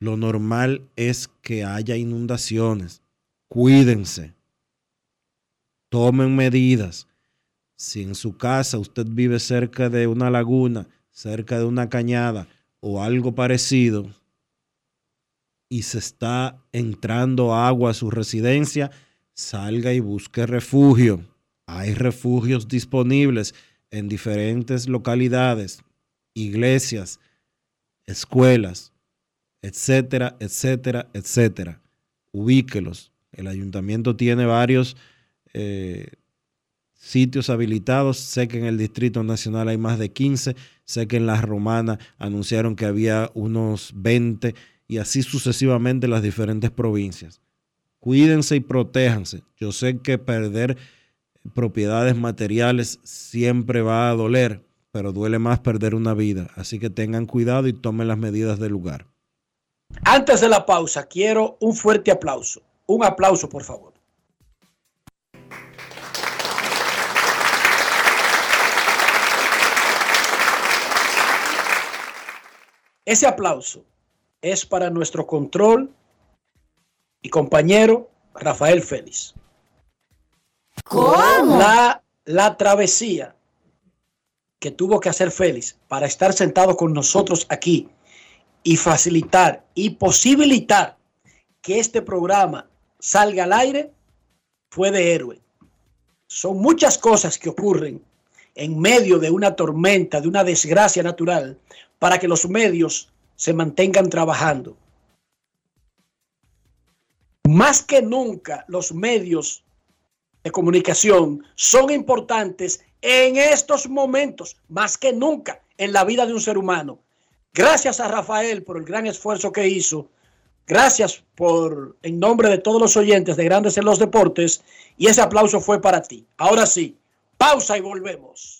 lo normal es que haya inundaciones. Cuídense. Tomen medidas. Si en su casa usted vive cerca de una laguna, cerca de una cañada o algo parecido, y se está entrando agua a su residencia, salga y busque refugio. Hay refugios disponibles en diferentes localidades, iglesias, escuelas, etcétera, etcétera, etcétera. Ubíquelos. El ayuntamiento tiene varios eh, sitios habilitados. Sé que en el Distrito Nacional hay más de 15. Sé que en la Romana anunciaron que había unos 20 y así sucesivamente en las diferentes provincias. Cuídense y protéjanse. Yo sé que perder propiedades materiales siempre va a doler, pero duele más perder una vida. Así que tengan cuidado y tomen las medidas del lugar. Antes de la pausa, quiero un fuerte aplauso. Un aplauso, por favor. Ese aplauso es para nuestro control y compañero Rafael Félix. ¿Cómo? La, la travesía que tuvo que hacer Félix para estar sentado con nosotros aquí y facilitar y posibilitar que este programa salga al aire fue de héroe. Son muchas cosas que ocurren en medio de una tormenta, de una desgracia natural, para que los medios se mantengan trabajando. Más que nunca los medios de comunicación son importantes en estos momentos, más que nunca en la vida de un ser humano. Gracias a Rafael por el gran esfuerzo que hizo. Gracias por, en nombre de todos los oyentes de Grandes en los Deportes, y ese aplauso fue para ti. Ahora sí, pausa y volvemos.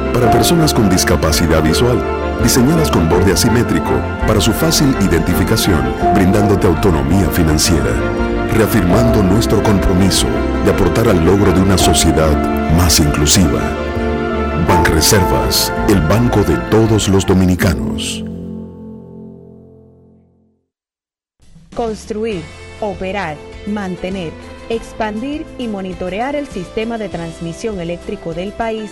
para personas con discapacidad visual, diseñadas con borde asimétrico para su fácil identificación, brindándote autonomía financiera, reafirmando nuestro compromiso de aportar al logro de una sociedad más inclusiva. Banreservas, el banco de todos los dominicanos. Construir, operar, mantener, expandir y monitorear el sistema de transmisión eléctrico del país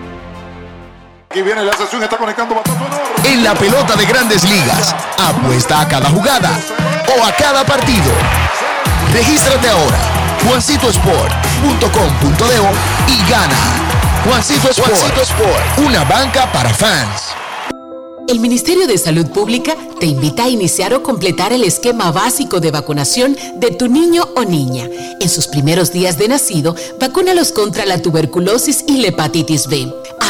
Aquí viene la sesión, está conectando batazo enorme. En la pelota de grandes ligas, apuesta a cada jugada o a cada partido. Regístrate ahora, juancitosport.com.de y gana. Juancito Sport, Juancito Sport, una banca para fans. El Ministerio de Salud Pública te invita a iniciar o completar el esquema básico de vacunación de tu niño o niña. En sus primeros días de nacido, vacúnalos contra la tuberculosis y la hepatitis B.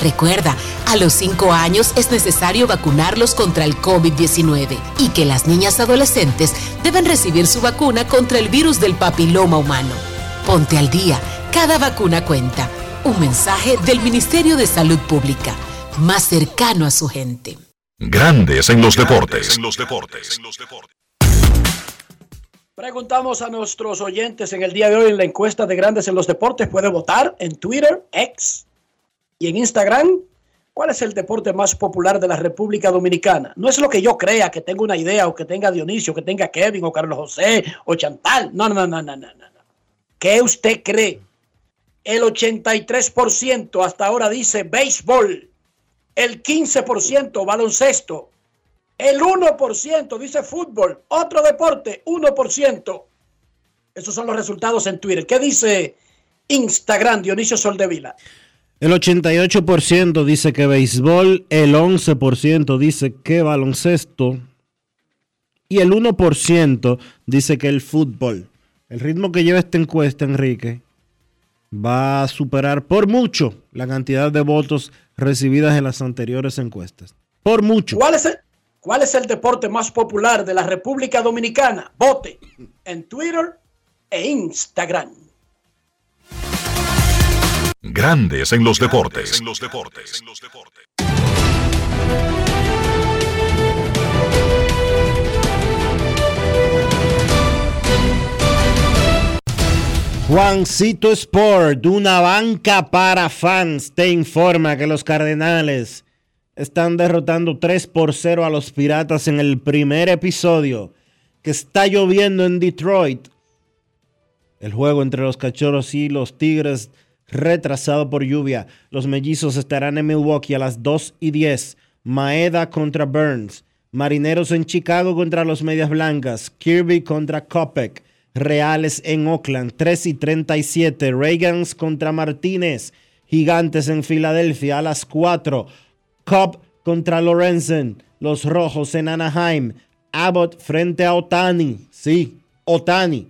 Recuerda, a los 5 años es necesario vacunarlos contra el COVID-19 y que las niñas adolescentes deben recibir su vacuna contra el virus del papiloma humano. Ponte al día, cada vacuna cuenta. Un mensaje del Ministerio de Salud Pública, más cercano a su gente. Grandes en los deportes. En los deportes. Preguntamos a nuestros oyentes en el día de hoy en la encuesta de Grandes en los Deportes. Puede votar en Twitter, X y en Instagram. ¿Cuál es el deporte más popular de la República Dominicana? No es lo que yo crea, que tenga una idea, o que tenga Dionisio, que tenga Kevin, o Carlos José, o Chantal. No, no, no, no, no, no. ¿Qué usted cree? El 83% hasta ahora dice béisbol, el 15% baloncesto, el 1% dice fútbol, otro deporte, 1%. Esos son los resultados en Twitter. ¿Qué dice Instagram, Dionisio Soldevila? El 88% dice que béisbol, el 11% dice que baloncesto y el 1% dice que el fútbol. El ritmo que lleva esta encuesta, Enrique, va a superar por mucho la cantidad de votos recibidas en las anteriores encuestas. Por mucho. ¿Cuál es el, cuál es el deporte más popular de la República Dominicana? Vote en Twitter e Instagram. Grandes en los deportes. En los deportes. Juancito Sport, una banca para fans, te informa que los Cardenales están derrotando 3 por 0 a los Piratas en el primer episodio, que está lloviendo en Detroit. El juego entre los Cachorros y los Tigres retrasado por lluvia. Los mellizos estarán en Milwaukee a las 2 y 10. Maeda contra Burns. Marineros en Chicago contra los Medias Blancas. Kirby contra Kopek. Reales en Oakland, 3 y 37. Reagans contra Martínez. Gigantes en Filadelfia a las 4. Cobb contra Lorenzen. Los Rojos en Anaheim. Abbott frente a Otani. Sí, Otani.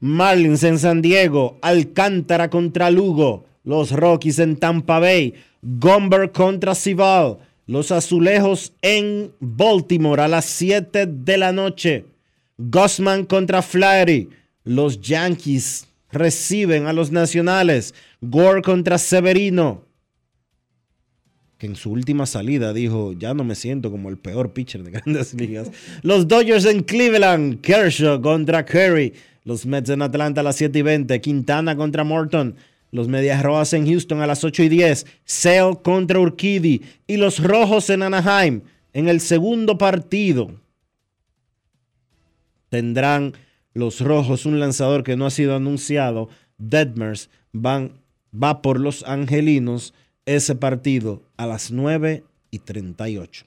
Marlins en San Diego. Alcántara contra Lugo. Los Rockies en Tampa Bay. Gomber contra Cival. Los Azulejos en Baltimore a las 7 de la noche. Gossman contra Flaherty. Los Yankees reciben a los Nacionales. Gore contra Severino. Que en su última salida dijo, ya no me siento como el peor pitcher de grandes ligas. Los Dodgers en Cleveland. Kershaw contra Curry. Los Mets en Atlanta a las 7 y 20. Quintana contra Morton. Los Medias Rojas en Houston a las 8 y 10. Sale contra Urquidy. Y los Rojos en Anaheim en el segundo partido. Tendrán los Rojos un lanzador que no ha sido anunciado. Detmers va por los Angelinos. Ese partido a las 9 y 38.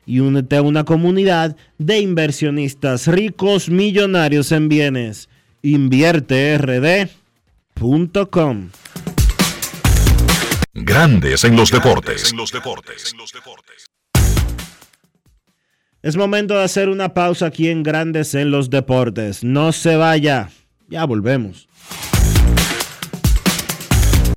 y únete a una comunidad de inversionistas ricos millonarios en bienes. InvierteRD.com Grandes en los deportes. Es momento de hacer una pausa aquí en Grandes en los deportes. No se vaya. Ya volvemos.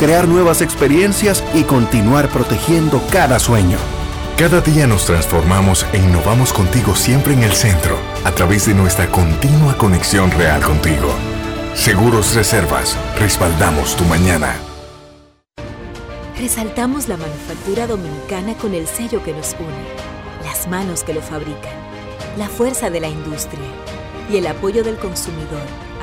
crear nuevas experiencias y continuar protegiendo cada sueño. Cada día nos transformamos e innovamos contigo siempre en el centro, a través de nuestra continua conexión real contigo. Seguros Reservas, respaldamos tu mañana. Resaltamos la manufactura dominicana con el sello que nos une, las manos que lo fabrican, la fuerza de la industria y el apoyo del consumidor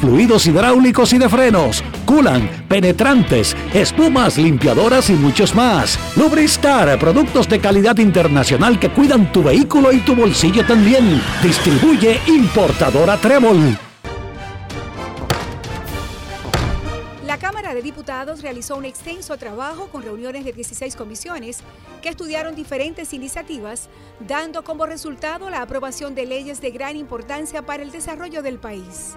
fluidos hidráulicos y de frenos, culan, penetrantes, espumas, limpiadoras y muchos más. Lubristar, productos de calidad internacional que cuidan tu vehículo y tu bolsillo también. Distribuye importadora Trébol. Cámara de Diputados realizó un extenso trabajo con reuniones de 16 comisiones que estudiaron diferentes iniciativas, dando como resultado la aprobación de leyes de gran importancia para el desarrollo del país.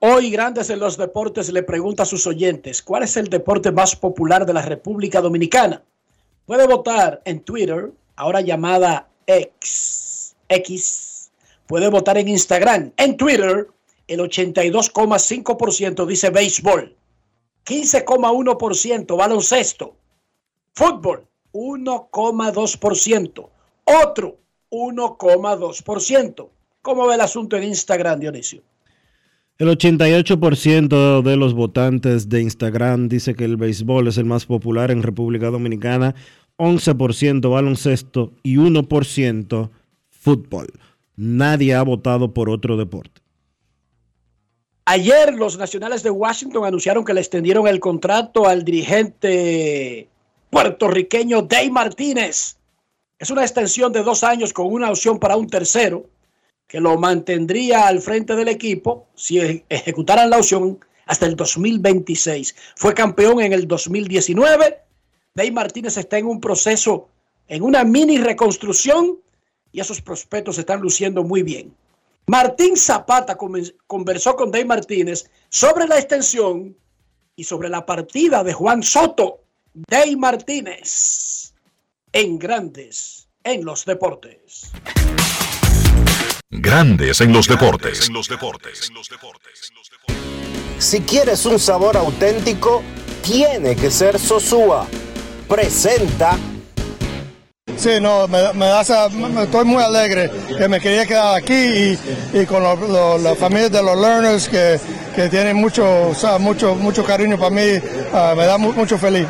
Hoy Grandes en los Deportes le pregunta a sus oyentes, ¿cuál es el deporte más popular de la República Dominicana? Puede votar en Twitter, ahora llamada X. X. Puede votar en Instagram. En Twitter, el 82,5% dice béisbol. 15,1% baloncesto. Fútbol, 1,2%. Otro, 1,2%. ¿Cómo ve el asunto en Instagram, Dionisio? El 88% de los votantes de Instagram dice que el béisbol es el más popular en República Dominicana, 11% baloncesto y 1% fútbol. Nadie ha votado por otro deporte. Ayer los nacionales de Washington anunciaron que le extendieron el contrato al dirigente puertorriqueño Dave Martínez. Es una extensión de dos años con una opción para un tercero que lo mantendría al frente del equipo si ejecutaran la opción hasta el 2026. Fue campeón en el 2019. Dave Martínez está en un proceso, en una mini reconstrucción y esos prospectos están luciendo muy bien. Martín Zapata conversó con Dave Martínez sobre la extensión y sobre la partida de Juan Soto. Dave Martínez en Grandes en los Deportes. Grandes en los deportes. Si quieres un sabor auténtico, tiene que ser Sosúa. Presenta. Sí, no, me, me da, esa- me- estoy muy alegre que me quería quedar aquí y, y con los- los- la familia de los learners que, que tienen mucho, o sea, mucho, mucho cariño para mí, ah, me da mu- mucho feliz.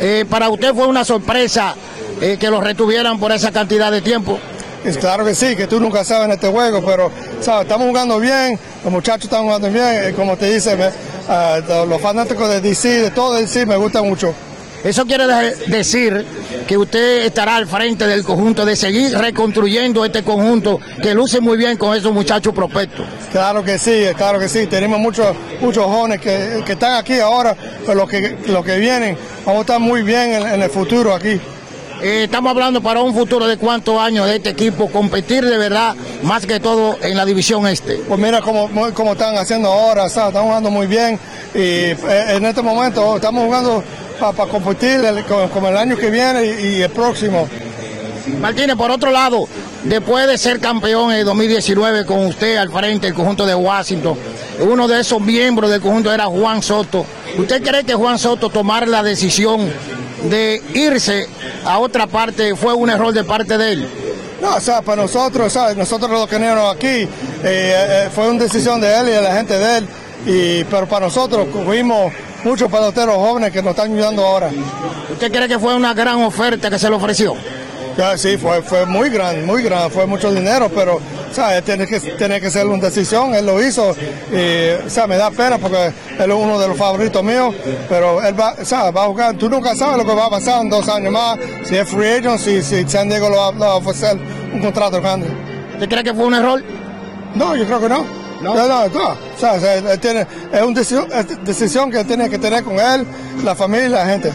Eh, para usted fue una sorpresa eh, que lo retuvieran por esa cantidad de tiempo. Es claro que sí, que tú nunca sabes en este juego, pero ¿sabes? estamos jugando bien, los muchachos están jugando bien, como te dice, me- ah, los fanáticos de DC, de todo DC, me gusta mucho. Eso quiere de- decir que usted estará al frente del conjunto, de seguir reconstruyendo este conjunto que luce muy bien con esos muchachos prospectos. Claro que sí, claro que sí. Tenemos muchos muchos jóvenes que, que están aquí ahora, pero los que, los que vienen, vamos a estar muy bien en, en el futuro aquí. Eh, estamos hablando para un futuro de cuántos años de este equipo competir de verdad, más que todo en la división este. Pues mira cómo, cómo están haciendo ahora, ¿sabes? están jugando muy bien y eh, en este momento estamos jugando para competir el- con, con el año que viene y, y el próximo. Martínez, por otro lado, después de ser campeón en 2019 con usted al frente del conjunto de Washington, uno de esos miembros del conjunto era Juan Soto. ¿Usted cree que Juan Soto tomar la decisión de irse a otra parte fue un error de parte de él? No, o sea, para nosotros, ¿sabes? nosotros los que tenemos aquí, eh, eh, fue una decisión de él y de la gente de él, y, pero para nosotros fuimos muchos peloteros jóvenes que nos están ayudando ahora. ¿Usted cree que fue una gran oferta que se le ofreció? Sí, fue, fue muy grande, muy grande, fue mucho dinero, pero ¿sabes? Tiene, que, tiene que ser una decisión, él lo hizo, y o sea, me da pena porque él es uno de los favoritos míos, pero él va, ¿sabes? va a jugar, tú nunca sabes lo que va a pasar en dos años más, si es free agent, si, si San Diego lo va, lo va a ofrecer un contrato grande. ¿Usted cree que fue un error? No, yo creo que no. No, no, no. O sea, o sea, tiene, es una decisión, que tiene que tener con él, la familia y la gente.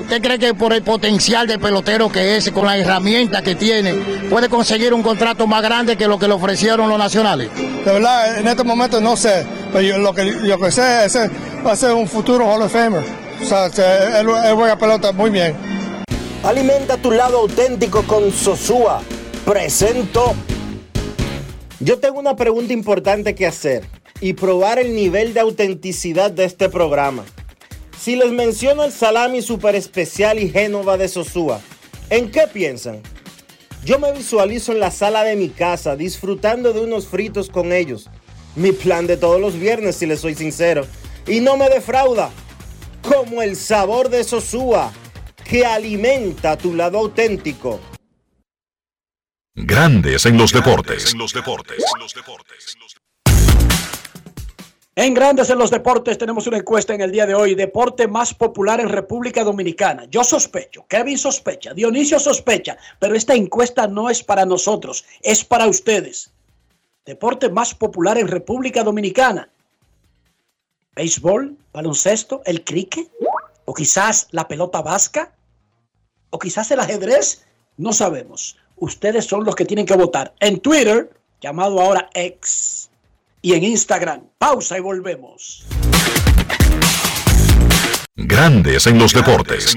¿Usted cree que por el potencial de pelotero que es, con la herramienta que tiene, puede conseguir un contrato más grande que lo que le ofrecieron los nacionales? De verdad, en este momento no sé, pero yo, lo, que, lo que sé es que va a ser un futuro Hall of Famer. O sea, se- él, él juega pelota muy bien. Alimenta tu lado auténtico con Sosúa. Presento. Yo tengo una pregunta importante que hacer y probar el nivel de autenticidad de este programa. Si les menciono el salami super especial y Génova de Sosúa, ¿en qué piensan? Yo me visualizo en la sala de mi casa disfrutando de unos fritos con ellos. Mi plan de todos los viernes, si les soy sincero. Y no me defrauda. Como el sabor de Sosúa, que alimenta tu lado auténtico. Grandes en los deportes. En Grandes en los Deportes tenemos una encuesta en el día de hoy. Deporte más popular en República Dominicana. Yo sospecho, Kevin sospecha, Dionisio sospecha, pero esta encuesta no es para nosotros, es para ustedes. Deporte más popular en República Dominicana. Béisbol, baloncesto, el cricket, o quizás la pelota vasca, o quizás el ajedrez, no sabemos. Ustedes son los que tienen que votar. En Twitter, llamado ahora X, y en Instagram. Pausa y volvemos. Grandes en los deportes.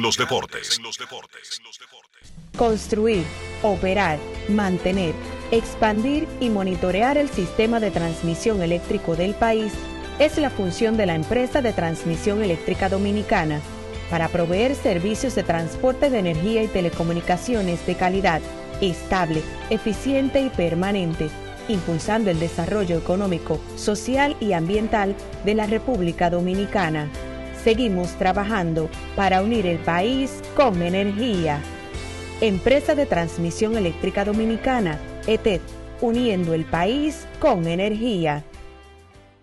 Construir, operar, mantener, expandir y monitorear el sistema de transmisión eléctrico del país es la función de la empresa de transmisión eléctrica dominicana para proveer servicios de transporte de energía y telecomunicaciones de calidad, estable, eficiente y permanente, impulsando el desarrollo económico, social y ambiental de la República Dominicana. Seguimos trabajando para unir el país con energía. Empresa de Transmisión Eléctrica Dominicana, ETED, uniendo el país con energía.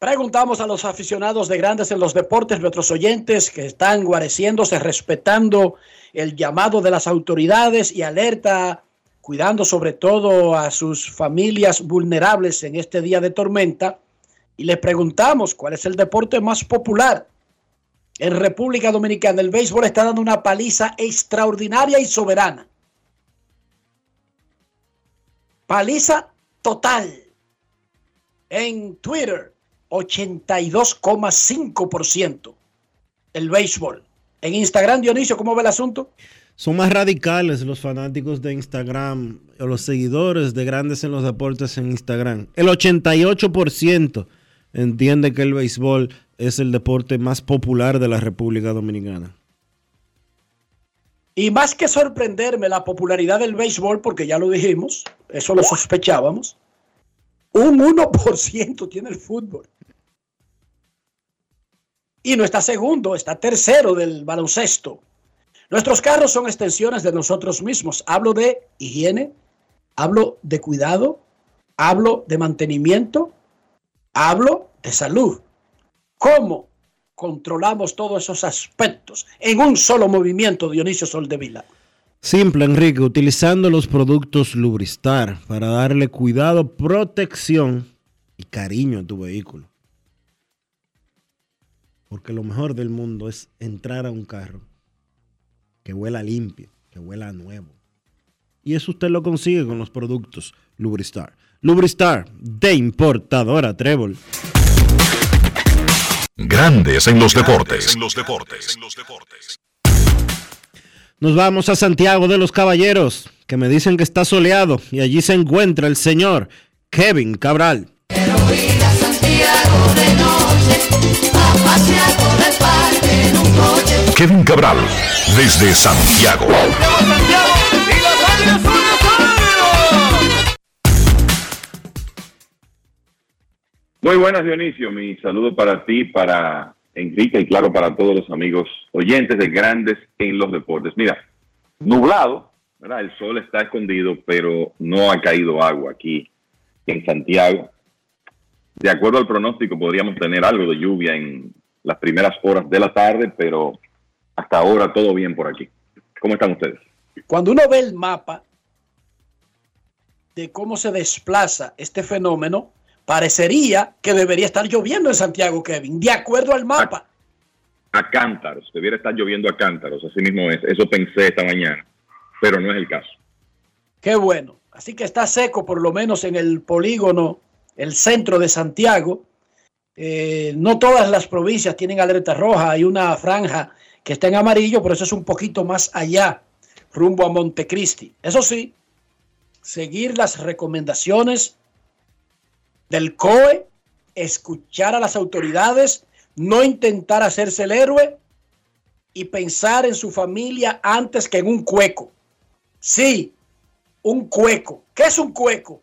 Preguntamos a los aficionados de grandes en los deportes, nuestros oyentes que están guareciéndose, respetando el llamado de las autoridades y alerta, cuidando sobre todo a sus familias vulnerables en este día de tormenta. Y les preguntamos cuál es el deporte más popular en República Dominicana. El béisbol está dando una paliza extraordinaria y soberana. Paliza total. En Twitter, 82,5% el béisbol. En Instagram, Dionisio, ¿cómo ve el asunto? Son más radicales los fanáticos de Instagram o los seguidores de Grandes en los Deportes en Instagram. El 88% entiende que el béisbol es el deporte más popular de la República Dominicana. Y más que sorprenderme la popularidad del béisbol, porque ya lo dijimos, eso lo sospechábamos, un 1% tiene el fútbol. Y no está segundo, está tercero del baloncesto. Nuestros carros son extensiones de nosotros mismos. Hablo de higiene, hablo de cuidado, hablo de mantenimiento, hablo de salud. ¿Cómo controlamos todos esos aspectos en un solo movimiento, Dionisio Soldevila? Simple, Enrique, utilizando los productos Lubristar para darle cuidado, protección y cariño a tu vehículo. Porque lo mejor del mundo es entrar a un carro que huela limpio, que huela nuevo. Y eso usted lo consigue con los productos Lubristar. Lubristar de importadora Trébol. Grandes en los deportes. En los deportes. Nos vamos a Santiago de los Caballeros, que me dicen que está soleado y allí se encuentra el señor Kevin Cabral. Kevin Cabral, desde Santiago. Muy buenas, Dionisio. Mi saludo para ti, para Enrique y claro para todos los amigos oyentes de Grandes en los Deportes. Mira, nublado, ¿verdad? El sol está escondido, pero no ha caído agua aquí en Santiago. De acuerdo al pronóstico, podríamos tener algo de lluvia en las primeras horas de la tarde, pero hasta ahora todo bien por aquí. ¿Cómo están ustedes? Cuando uno ve el mapa de cómo se desplaza este fenómeno, parecería que debería estar lloviendo en Santiago, Kevin, de acuerdo al mapa. A, cántaros, debiera estar lloviendo a cántaros, así mismo es. Eso pensé esta mañana, pero no es el caso. Qué bueno. Así que está seco, por lo menos en el polígono, el centro de Santiago. Eh, no todas las provincias tienen alerta roja, hay una franja que está en amarillo, pero eso es un poquito más allá, rumbo a Montecristi. Eso sí, seguir las recomendaciones del COE, escuchar a las autoridades, no intentar hacerse el héroe y pensar en su familia antes que en un cueco. Sí, un cueco. ¿Qué es un cueco?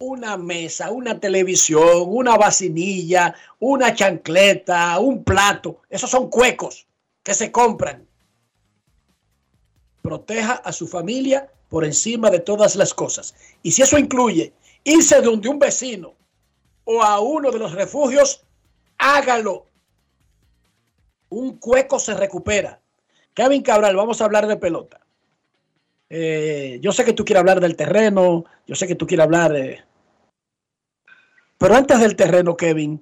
Una mesa, una televisión, una vacinilla, una chancleta, un plato. Esos son cuecos que se compran. Proteja a su familia por encima de todas las cosas. Y si eso incluye irse de donde un vecino o a uno de los refugios, hágalo. Un cueco se recupera. Kevin Cabral, vamos a hablar de pelota. Eh, yo sé que tú quieres hablar del terreno, yo sé que tú quieres hablar de... Pero antes del terreno, Kevin,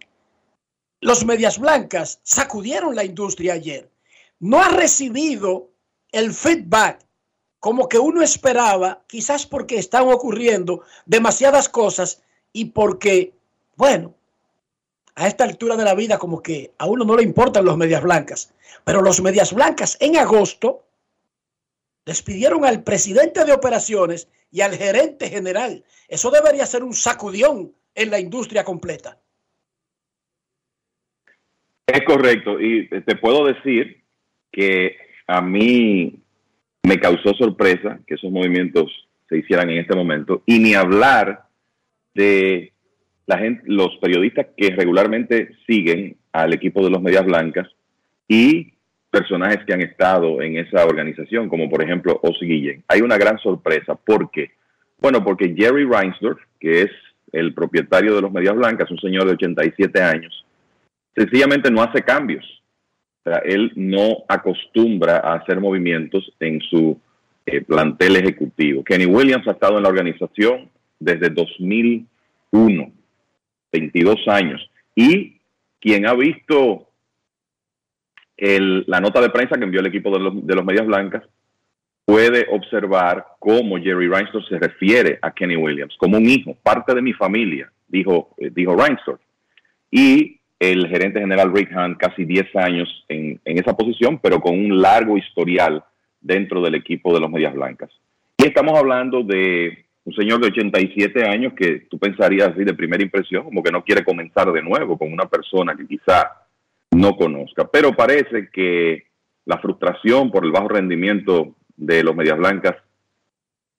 los medias blancas sacudieron la industria ayer. No ha recibido el feedback como que uno esperaba, quizás porque están ocurriendo demasiadas cosas y porque bueno, a esta altura de la vida como que a uno no le importan los medias blancas, pero los medias blancas en agosto despidieron al presidente de operaciones y al gerente general. Eso debería ser un sacudión en la industria completa. Es correcto y te puedo decir que a mí me causó sorpresa que esos movimientos se hicieran en este momento y ni hablar de la gente, los periodistas que regularmente siguen al equipo de los Medias Blancas y personajes que han estado en esa organización, como por ejemplo Ozzy Guillén. Hay una gran sorpresa. ¿Por qué? Bueno, porque Jerry Reinsdorf, que es el propietario de los Medias Blancas, un señor de 87 años, sencillamente no hace cambios. Él no acostumbra a hacer movimientos en su eh, plantel ejecutivo. Kenny Williams ha estado en la organización desde 2001 22 años. Y quien ha visto la nota de prensa que envió el equipo de los, de los Medias Blancas, puede observar cómo Jerry Reinsdorf se refiere a Kenny Williams como un hijo, parte de mi familia, dijo, eh, dijo Reinsdorf. Y el gerente general Rick Hunt, casi 10 años en, en, esa posición, pero con un largo historial dentro del equipo de los Medias Blancas. Y estamos hablando de un señor de 87 años que tú pensarías así de primera impresión, como que no quiere comenzar de nuevo con una persona que quizá no conozca. Pero parece que la frustración por el bajo rendimiento de los Medias Blancas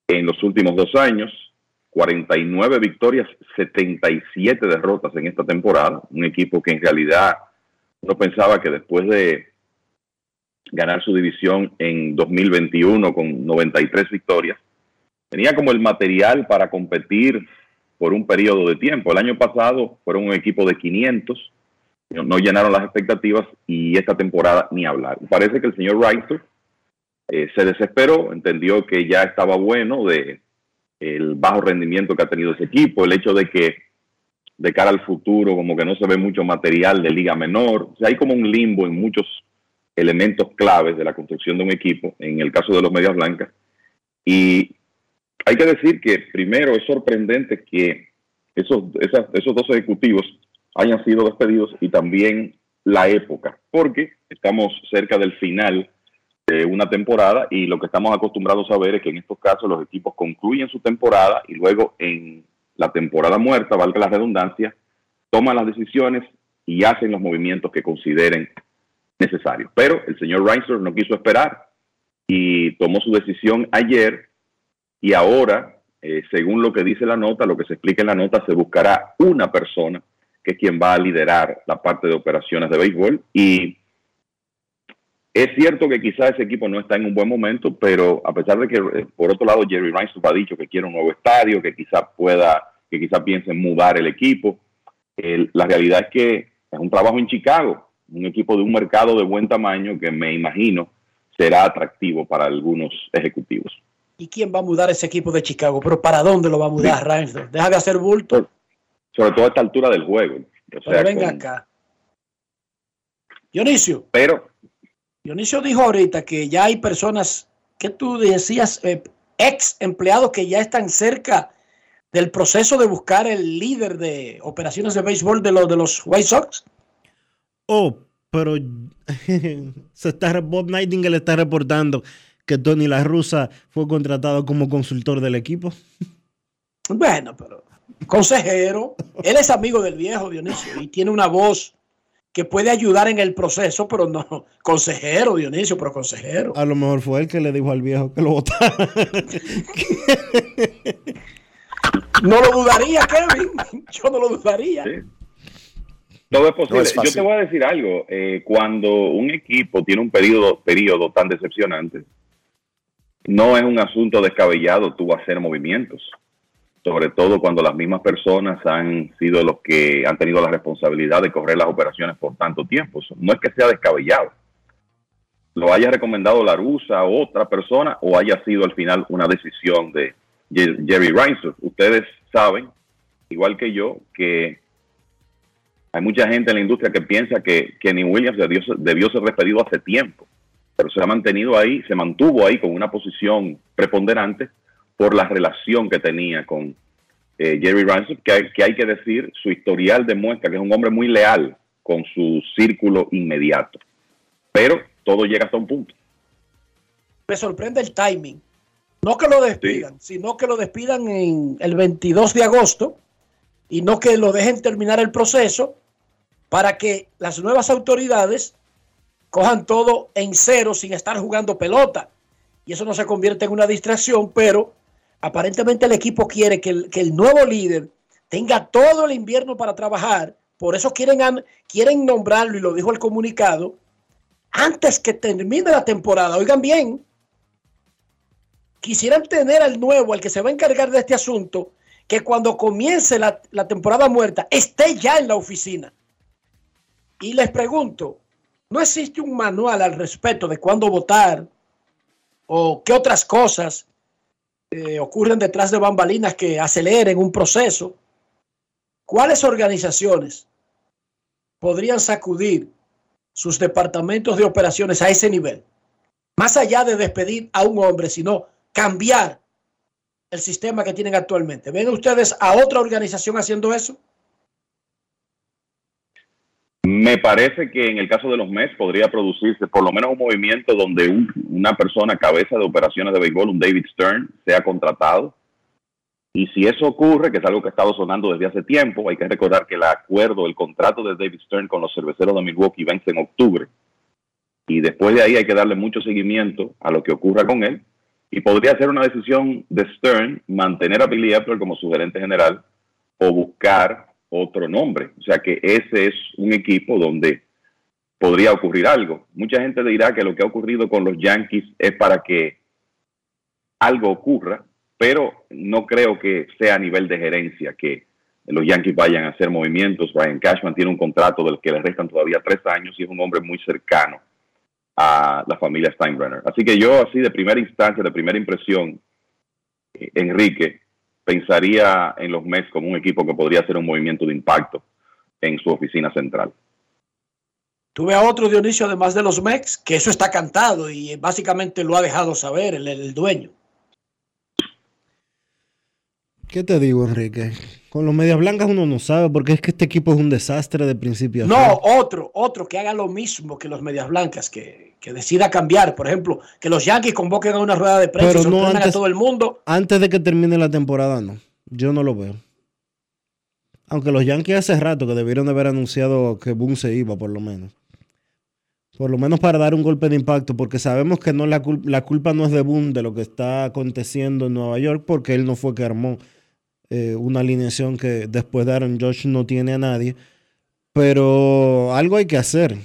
en los últimos dos años, 49 victorias, 77 derrotas en esta temporada, un equipo que en realidad uno pensaba que después de ganar su división en 2021 con 93 victorias, tenía como el material para competir por un periodo de tiempo. El año pasado fueron un equipo de 500, no, llenaron las expectativas y esta temporada ni hablar. Parece que el señor Reister eh, se desesperó, entendió que ya estaba bueno de el bajo rendimiento que ha tenido ese equipo, el hecho de que de cara al futuro como que no se ve mucho material de liga menor, o sea, hay como un limbo en muchos elementos claves de la construcción de un equipo, en el caso de los Medias Blancas, y hay que decir que primero es sorprendente que esos, esos dos ejecutivos hayan sido despedidos y también la época, porque estamos cerca del final de una temporada y lo que estamos acostumbrados a ver es que en estos casos los equipos concluyen su temporada y luego en la temporada muerta, valga la redundancia, toman las decisiones y hacen los movimientos que consideren necesarios. Pero el señor Reinsdorf no quiso esperar y tomó su decisión ayer y ahora, eh, según lo que dice la nota, lo que se explica en la nota, se buscará una persona que es quien va a liderar la parte de operaciones de béisbol. Y es cierto que quizás ese equipo no está en un buen momento, pero a pesar de que, eh, por otro lado, Jerry Reinsdorf ha dicho que quiere un nuevo estadio, que quizás pueda, que quizás piense en mudar el equipo, la realidad es que es un trabajo en Chicago, un equipo de un mercado de buen tamaño que me imagino será atractivo para algunos ejecutivos. ¿Y quién va a mudar ese equipo de Chicago? ¿Pero para dónde lo va a mudar Reinsdorf? ¿Deja de hacer bulto? Sobre todo a esta altura del juego. pero venga acá. Dionisio. Pero. Dionisio dijo ahorita que ya hay personas que tú decías, eh, ex empleados que ya están cerca del proceso de buscar el líder de operaciones de béisbol de los, de los White Sox. Oh, pero se está, Bob Nightingale está reportando que Tony La Russa fue contratado como consultor del equipo. Bueno, pero consejero. Él es amigo del viejo Dionisio y tiene una voz que puede ayudar en el proceso, pero no, consejero Dionisio, pero consejero. A lo mejor fue él que le dijo al viejo que lo votara. no lo dudaría, Kevin. Yo no lo dudaría. Todo es posible. Yo te voy a decir algo. Eh, cuando un equipo tiene un periodo, periodo tan decepcionante, no es un asunto descabellado tú hacer movimientos sobre todo cuando las mismas personas han sido los que han tenido la responsabilidad de correr las operaciones por tanto tiempo. No es que sea descabellado. Lo haya recomendado la rusa o otra persona o haya sido al final una decisión de Jerry Reinsdorf. Ustedes saben, igual que yo, que hay mucha gente en la industria que piensa que Kenny Williams debió, debió ser despedido hace tiempo, pero se ha mantenido ahí, se mantuvo ahí con una posición preponderante por la relación que tenía con eh, Jerry Ransom, que, que hay que decir, su historial demuestra que es un hombre muy leal con su círculo inmediato. Pero todo llega hasta un punto. Me sorprende el timing. No que lo despidan, sino que lo despidan en el 22 de agosto y no que lo dejen terminar el proceso para que las nuevas autoridades cojan todo en cero sin estar jugando pelota. Y eso no se convierte en una distracción, pero aparentemente el equipo quiere que el, nuevo líder tenga todo el invierno para trabajar. Por eso quieren, quieren nombrarlo, y lo dijo el comunicado, antes que termine la temporada. Oigan bien, quisieran tener al nuevo, al que se va a encargar de este asunto, que cuando comience la, la temporada muerta esté ya en la oficina. Y les pregunto, ¿no existe un manual al respecto de cuándo votar o qué otras cosas eh, ocurren detrás de bambalinas que aceleren un proceso, ¿cuáles organizaciones podrían sacudir sus departamentos de operaciones a ese nivel? Más allá de despedir a un hombre, sino cambiar el sistema que tienen actualmente. ¿Ven ustedes a otra organización haciendo eso? Me parece que en el caso de los Mets podría producirse por lo menos un movimiento donde un- una persona cabeza de operaciones de béisbol, un David Stern, sea contratado. Y si eso ocurre, que es algo que ha estado sonando desde hace tiempo, hay que recordar que el acuerdo, el contrato de David Stern con los cerveceros de Milwaukee vence en octubre. Y después de ahí hay que darle mucho seguimiento a lo que ocurra con él. Y podría ser una decisión de Stern mantener a Billy Epler como su gerente general o buscar otro nombre. O sea que ese es un equipo donde podría ocurrir algo. Mucha gente dirá que lo que ha ocurrido con los Yankees es para que algo ocurra, pero no creo que sea a nivel de gerencia que los Yankees vayan a hacer movimientos. Brian Cashman tiene un contrato del que le restan todavía tres años y es un hombre muy cercano a la familia Steinbrenner. Así que yo así de primera instancia, de primera impresión, eh, Enrique, pensaría en los Mets como un equipo que podría hacer un movimiento de impacto en su oficina central. Tuve a otro Dionisio, además de los Mex, que eso está cantado y básicamente lo ha dejado saber el, el dueño. ¿Qué te digo, Enrique? Con los medias blancas uno no sabe porque es que este equipo es un desastre de principio a No, fin. otro, otro que haga lo mismo que los Medias Blancas, que, que decida cambiar. Por ejemplo, que los Yankees convoquen a una rueda de prensa y no antes, a todo el mundo. antes de que termine la temporada, no. Yo no lo veo. Aunque los Yankees hace rato que debieron de haber anunciado que Boone se iba, por lo menos. Por lo menos para dar un golpe de impacto, porque sabemos que no la, cul- la culpa no es de Boone de lo que está aconteciendo en Nueva York, porque él no fue que armó eh, una alineación que después de Aaron Josh no tiene a nadie. Pero algo hay que hacer.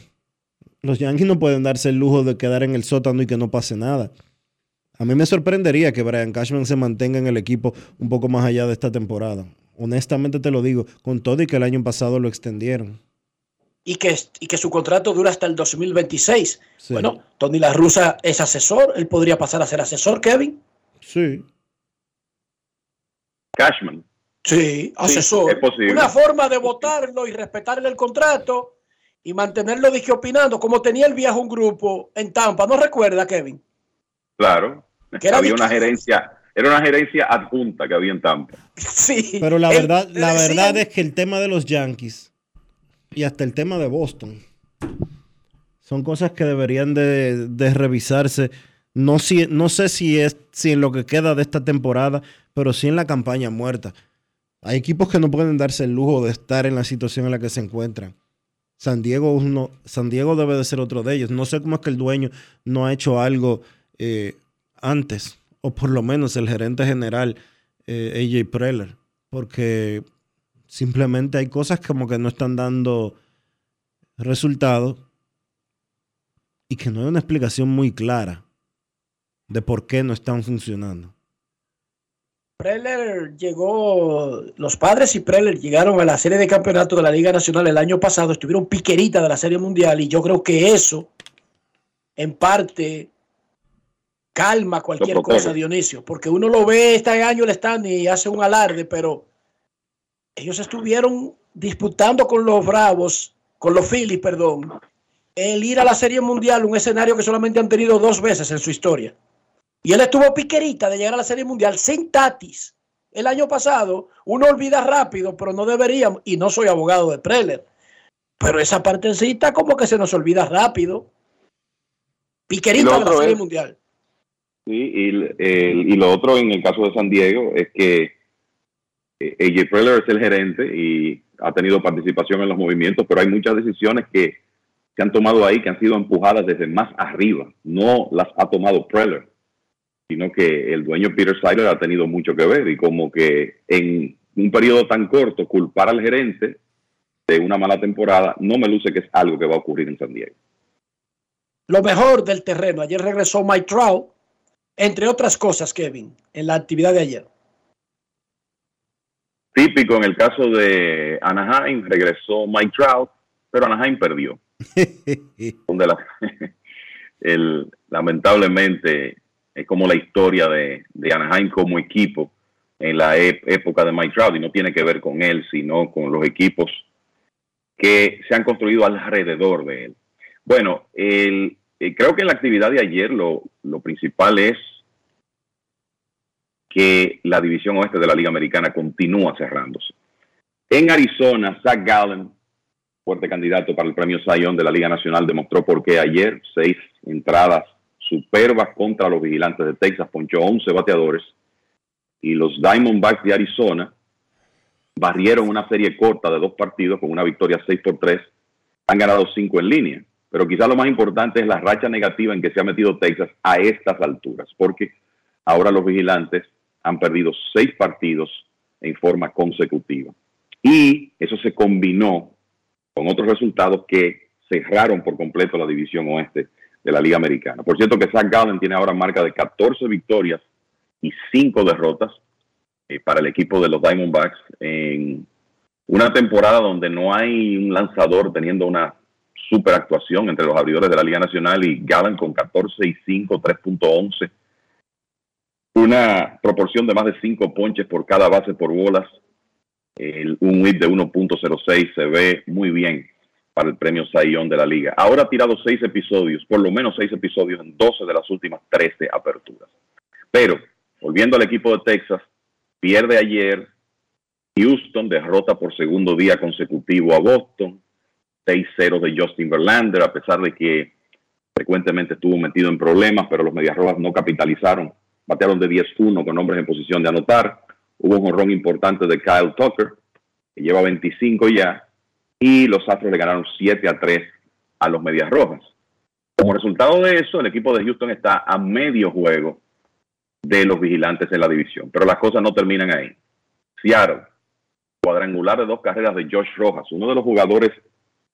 Los Yankees no pueden darse el lujo de quedar en el sótano y que no pase nada. A mí me sorprendería que Brian Cashman se mantenga en el equipo un poco más allá de esta temporada. Honestamente te lo digo, con todo y que el año pasado lo extendieron. Y que, y que su contrato dura hasta el 2026. Sí. Bueno, Tony La Russa es asesor. Él podría pasar a ser asesor, Kevin. Sí. Cashman. Sí, asesor. es posible. Una forma de votarlo y respetarle el contrato y mantenerlo dije opinando, como tenía el viejo un grupo en Tampa. ¿No recuerda, Kevin? Claro. Que era había una gerencia, era una gerencia adjunta que había en Tampa. Sí. Pero la verdad, la decían- verdad es que el tema de los Yankees y hasta el tema de Boston son cosas que deberían de, de revisarse. No, no sé si es si en lo que queda de esta temporada, pero sí en la campaña muerta. Hay equipos que no pueden darse el lujo de estar en la situación en la que se encuentran. San Diego, uno- San Diego debe de ser otro de ellos. No sé cómo es que el dueño no ha hecho algo eh, antes, o por lo menos el gerente general eh, AJ Preller, porque simplemente hay cosas como que no están dando resultados y que no hay una explicación muy clara de por qué no están funcionando. Preller llegó, los padres y Preller llegaron a la serie de campeonato de la Liga Nacional el año pasado, estuvieron piquerita de la serie mundial y yo creo que eso en parte calma cualquier cosa, Dionisio, porque uno lo ve este año el stand y hace un alarde, pero ellos estuvieron disputando con los Bravos, con los Phillies, perdón, el ir a la serie mundial, un escenario que solamente han tenido dos veces en su historia. Y él estuvo piquerita de llegar a la Serie Mundial sin Tatis. El año pasado, uno olvida rápido, pero no deberíamos, y no soy abogado de Preller, pero esa partecita como que se nos olvida rápido. Piquerita de la Serie es- Mundial. Sí, y, el- el- y lo otro en el caso de San Diego es que eh, AJ Preller es el gerente y ha tenido participación en los movimientos, pero hay muchas decisiones que se han tomado ahí que han sido empujadas desde más arriba. No las ha tomado Preller, sino que el dueño Peter Seiler ha tenido mucho que ver y como que en un periodo tan corto culpar al gerente de una mala temporada no me luce que es algo que va a ocurrir en San Diego. Lo mejor del terreno. Ayer regresó Mike Trout, entre otras cosas, Kevin, en la actividad de ayer. Típico en el caso de Anaheim, regresó Mike Trout, pero Anaheim perdió. Donde la- el, lamentablemente es como la historia de, de Anaheim como equipo en la ep- época de Mike Trout y no tiene que ver con él, sino con los equipos que se han construido alrededor de él. Bueno, el, eh, creo que en la actividad de ayer lo, lo principal es que la división oeste de la Liga Americana continúa cerrándose. En Arizona, Zach Gallen, fuerte candidato para el premio Sayón de la Liga Nacional, demostró por qué ayer seis entradas superbas contra los vigilantes de Texas, ponchó 11 bateadores y los Diamondbacks de Arizona barrieron una serie corta de dos partidos con una victoria 6 por 3, han ganado 5 en línea. Pero quizás lo más importante es la racha negativa en que se ha metido Texas a estas alturas, porque ahora los vigilantes han perdido seis partidos en forma consecutiva. Y eso se combinó con otros resultados que cerraron por completo la división oeste de la Liga Americana. Por cierto que Zach Gallen tiene ahora marca de 14 victorias y 5 derrotas eh, para el equipo de los Diamondbacks en una temporada donde no hay un lanzador teniendo una super actuación entre los abridores de la Liga Nacional y Gallen con 14 y 5, 3.11 una proporción de más de 5 ponches por cada base por bolas, un whip de 1.06 se ve muy bien para el premio Sayón de la liga. Ahora ha tirado 6 episodios, por lo menos 6 episodios en 12 de las últimas 13 aperturas. Pero, volviendo al equipo de Texas, pierde ayer, Houston derrota por segundo día consecutivo a Boston, 6-0 de Justin Verlander, a pesar de que frecuentemente estuvo metido en problemas, pero los Medias Rojas no capitalizaron batearon de 10-1 con hombres en posición de anotar. Hubo un honrón importante de Kyle Tucker, que lleva 25 ya, y los Astros le ganaron 7 a 3 a los Medias Rojas. Como resultado de eso, el equipo de Houston está a medio juego de los vigilantes en la división. Pero las cosas no terminan ahí. Seattle, cuadrangular de dos carreras de Josh Rojas, uno de los jugadores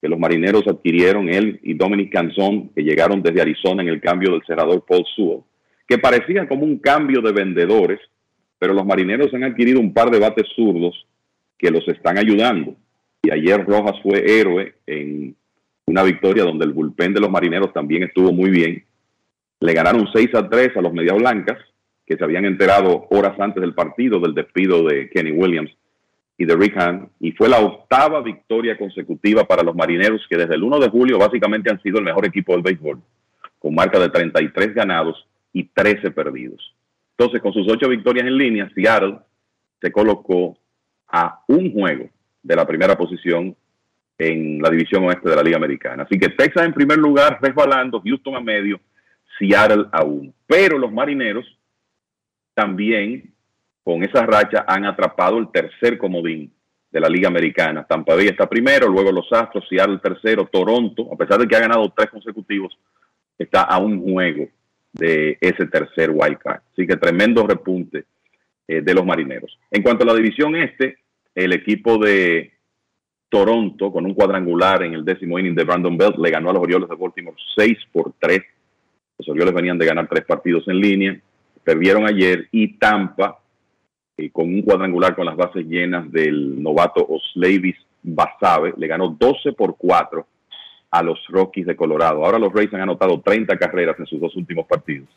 que los marineros adquirieron, él y Dominic Canzón, que llegaron desde Arizona en el cambio del cerrador Paul Sewell que parecían como un cambio de vendedores, pero los marineros han adquirido un par de bates zurdos que los están ayudando. Ayer Rojas fue héroe en una victoria donde el bullpen de los marineros también estuvo muy bien. Le ganaron 6 a 3 a los Media Blancas, que se habían enterado horas antes del partido del despido de Kenny Williams y de Rick Hahn, y fue la octava victoria consecutiva para los marineros, que desde el 1 de julio básicamente han sido el mejor equipo del béisbol, con marca de 33 ganados y 13 perdidos. Entonces, con sus ocho victorias en línea, Seattle se colocó a un juego de la primera posición en la división oeste de la Liga Americana. Así que Texas en primer lugar, resbalando, Houston a medio, Seattle a uno. Pero los marineros también con esa racha han atrapado el tercer comodín de la Liga Americana. Tampa Bay está primero, luego los Astros, Seattle tercero, Toronto, a pesar de que ha ganado tres consecutivos, está a un juego de ese tercer wildcard. Así que tremendo repunte eh, de los marineros. En cuanto a la división este, el equipo de Toronto, con un cuadrangular en el décimo inning de Brandon Belt, le ganó a los Orioles de Baltimore 6 por 3. Los Orioles venían de ganar tres partidos en línea, perdieron ayer y Tampa, eh, con un cuadrangular con las bases llenas del novato Oslavis Basabe, le ganó 12 por 4 a los Rockies de Colorado. Ahora los Rays han anotado 30 carreras en sus dos últimos partidos.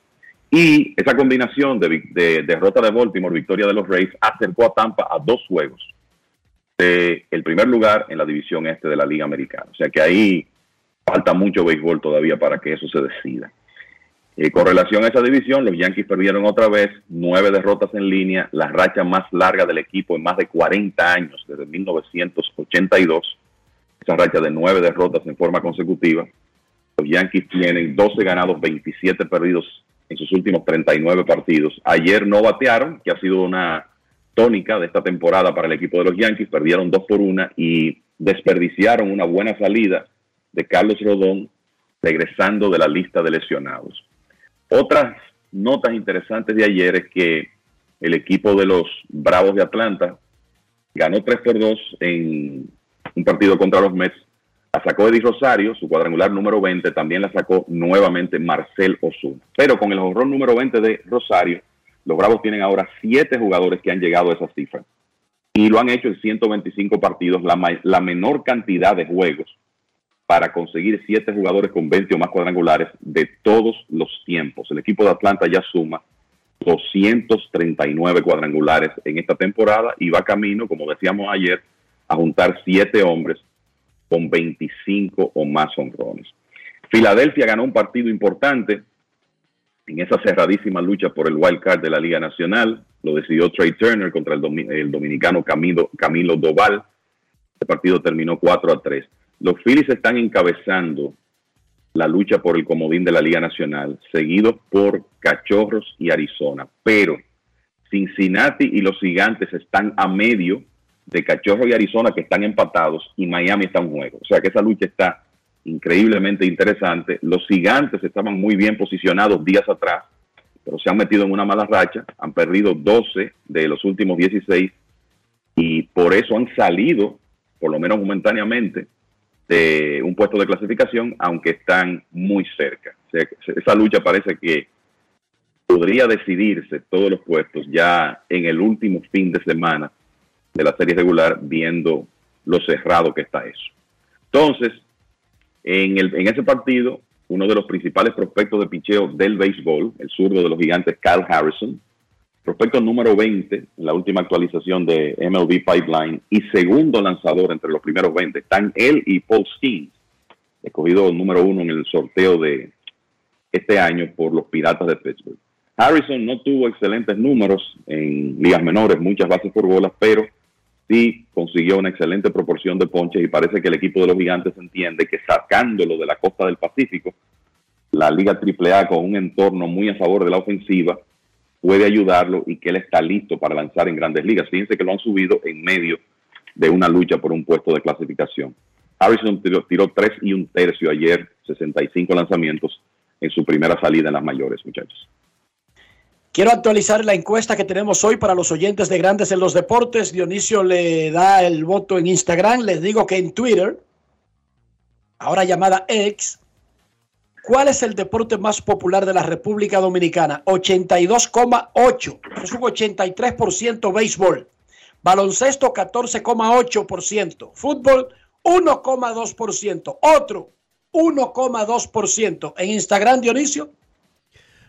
Y esa combinación de, derrota de Baltimore, victoria de los Rays, acercó a Tampa a dos juegos de el primer lugar en la división este de la Liga Americana. O sea que ahí falta mucho béisbol todavía para que eso se decida. Eh, con relación a esa división, los Yankees perdieron otra vez nueve derrotas en línea, la racha más larga del equipo en más de 40 años, desde 1982 esa racha de nueve derrotas en forma consecutiva. Los Yankees tienen 12 ganados, 27 perdidos en sus últimos 39 partidos. Ayer no batearon, que ha sido una tónica de esta temporada para el equipo de los Yankees. Perdieron dos por una y desperdiciaron una buena salida de Carlos Rodón regresando de la lista de lesionados. Otras notas interesantes de ayer es que el equipo de los Bravos de Atlanta ganó 3 por 2 en un partido contra los Mets. La sacó Eddie Rosario, su cuadrangular número 20, también la sacó nuevamente Marcel Osuna. Pero con el horror número 20 de Rosario, los Bravos tienen ahora siete jugadores que han llegado a esa cifra. Y lo han hecho en 125 partidos, la, la menor cantidad de juegos para conseguir siete jugadores con 20 o más cuadrangulares de todos los tiempos. El equipo de Atlanta ya suma 239 cuadrangulares en esta temporada y va camino, como decíamos ayer, a juntar siete hombres con 25 o más honrones. Filadelfia ganó un partido importante en esa cerradísima lucha por el wild card de la Liga Nacional. Lo decidió Trey Turner contra el, el dominicano Camilo, Doval. Este partido terminó 4 a 3. Los Phillies están encabezando la lucha por el comodín de la Liga Nacional, seguidos por Cachorros y Arizona. Pero Cincinnati y los Gigantes están a medio de Cachorros y Arizona que están empatados y Miami está en juego. O sea que esa lucha está increíblemente interesante. Los Gigantes estaban muy bien posicionados días atrás, pero se han metido en una mala racha, han perdido 12 de los últimos 16 y por eso han salido, por lo menos momentáneamente, de un puesto de clasificación, aunque están muy cerca. esa lucha parece que podría decidirse todos los puestos ya en el último fin de semana de la serie regular, viendo lo cerrado que está eso. Entonces, en, el, en ese partido, uno de los principales prospectos de picheo del béisbol, el zurdo de los gigantes, Kyle Harrison, prospecto número 20 en la última actualización de MLB Pipeline y segundo lanzador entre los primeros 20. Están él y Paul Skeens, escogido número uno en el sorteo de este año por los Piratas de Pittsburgh. Harrison no tuvo excelentes números en ligas menores, muchas bases por bolas, pero sí consiguió una excelente proporción de ponches y parece que el equipo de los gigantes entiende que sacándolo de la costa del Pacífico, la Liga AAA con un entorno muy a favor de la ofensiva, puede ayudarlo y que él está listo para lanzar en grandes ligas. Fíjense que lo han subido en medio de una lucha por un puesto de clasificación. Harrison tiró, tiró tres y un tercio ayer, 65 lanzamientos en su primera salida en las mayores, muchachos. Quiero actualizar la encuesta que tenemos hoy para los oyentes de Grandes en los Deportes. Dionisio le da el voto en Instagram. Les digo que en Twitter, ahora llamada X, ¿Cuál es el deporte más popular de la República Dominicana? 82,8. Es un 83% béisbol. Baloncesto 14,8%. Fútbol 1,2%. Otro 1,2%. En Instagram, Dionisio.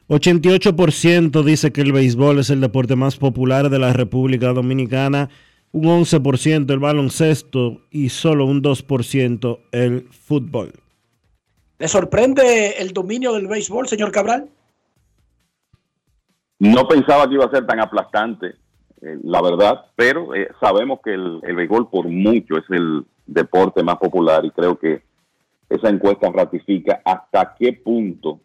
88% dice que el béisbol es el deporte más popular de la República Dominicana, un 11% el baloncesto y solo un 2% el fútbol. ¿Le sorprende el dominio del béisbol, señor Cabral? No pensaba que iba a ser tan aplastante, eh, la verdad, pero eh, sabemos que el, béisbol por mucho es el deporte más popular y creo que esa encuesta ratifica hasta qué punto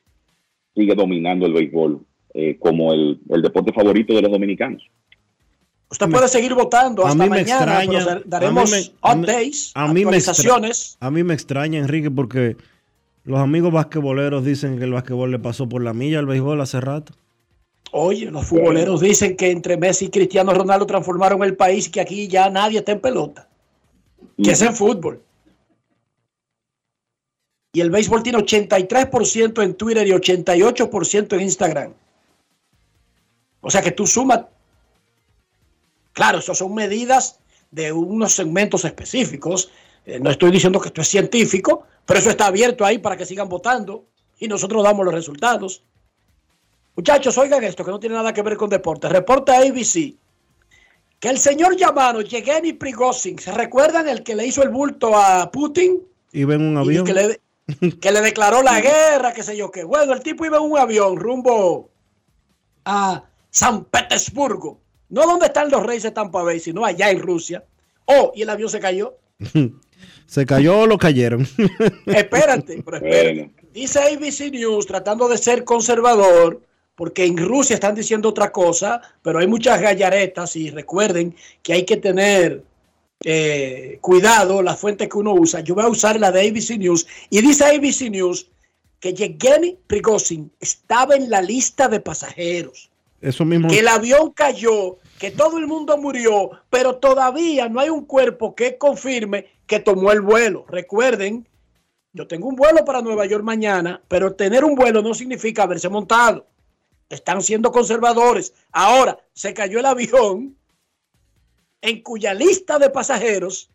sigue dominando el béisbol eh, como el, deporte favorito de los dominicanos. Usted puede seguir votando hasta mañana, pero daremos updates, actualizaciones. a mí me extraña, Enrique, porque los amigos basquetboleros dicen que el basquetbol le pasó por la milla al béisbol hace rato. Oye, los futboleros dicen que entre Messi y Cristiano Ronaldo transformaron el país y que aquí ya nadie está en pelota. Que es en fútbol. Y el béisbol tiene 83% en Twitter y 88% en Instagram. O sea que tú sumas. Claro, eso son medidas de unos segmentos específicos. Eh, no estoy diciendo que esto es científico, pero eso está abierto ahí para que sigan votando y nosotros damos los resultados. Muchachos, oigan esto que no tiene nada que ver con deporte. Reporta ABC que el señor llamado Yevgeny Prigozhin, ¿se recuerdan el que le hizo el bulto a Putin? Iba en un avión. Que le, que le, declaró la guerra, qué sé yo qué. Bueno, el tipo iba en un avión rumbo a San Petersburgo. No donde están los reyes de Tampa Bay, sino allá en Rusia. Oh, y el avión se cayó. ¿Se cayó o lo cayeron? espérate, pero espérate. Dice ABC News, tratando de ser conservador, porque en Rusia están diciendo otra cosa, pero hay muchas gallaretas y recuerden que hay que tener eh, cuidado la fuente que uno usa. Yo voy a usar la de ABC News y dice ABC News que Yevgeny Prigozhin estaba en la lista de pasajeros. Eso mismo. Que el avión cayó, que todo el mundo murió, pero todavía no hay un cuerpo que confirme que tomó el vuelo. Recuerden, yo tengo un vuelo para Nueva York mañana, pero tener un vuelo no significa haberse montado. Están siendo conservadores. Ahora, se cayó el avión en cuya lista de pasajeros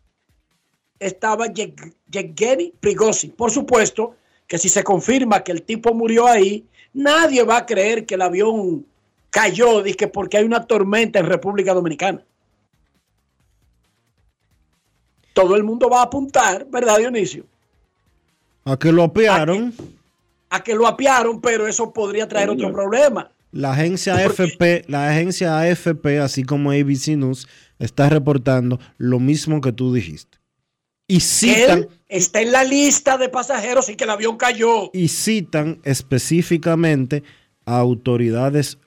estaba Yevgeny Prigozhin. Por supuesto que si se confirma que el tipo murió ahí, nadie va a creer que el avión cayó dije, porque hay una tormenta en República Dominicana. Todo el mundo va a apuntar, ¿verdad, Dionisio? A que lo apiaron. A que, lo apiaron, pero eso podría traer otro problema. La agencia AFP, la agencia AFP, así como ABC News, está reportando lo mismo que tú dijiste. Y citan. Él está en la lista de pasajeros y que el avión cayó. Y citan específicamente a autoridades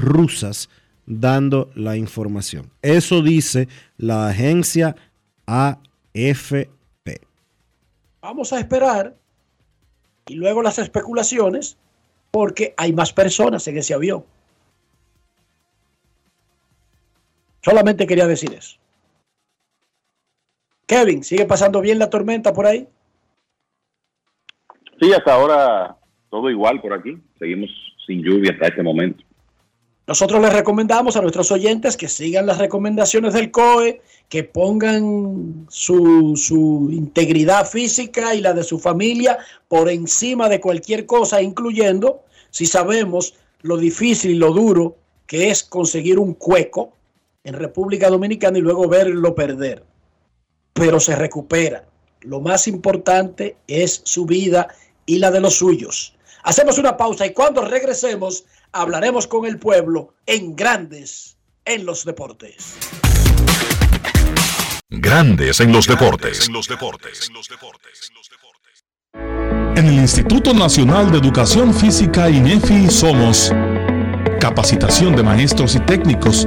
rusas dando la información. Eso dice la agencia AFP. Vamos a esperar y luego las especulaciones porque hay más personas en ese avión. Solamente quería decir eso. Kevin, ¿sigue pasando bien la tormenta por ahí? Sí, hasta ahora todo igual por aquí. Seguimos sin lluvia hasta este momento. Nosotros les recomendamos a nuestros oyentes que sigan las recomendaciones del COE, que pongan su, su, integridad física y la de su familia por encima de cualquier cosa, incluyendo si sabemos lo difícil y lo duro que es conseguir un cueco en República Dominicana y luego verlo perder. Pero se recupera. Lo más importante es su vida y la de los suyos. Hacemos una pausa y cuando regresemos hablaremos con el pueblo en Grandes en los Deportes. Grandes en los deportes. En el Instituto Nacional de Educación Física INEFI somos capacitación de maestros y técnicos,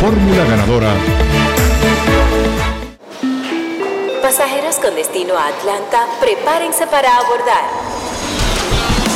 Fórmula ganadora. Pasajeros con destino a Atlanta, prepárense para abordar.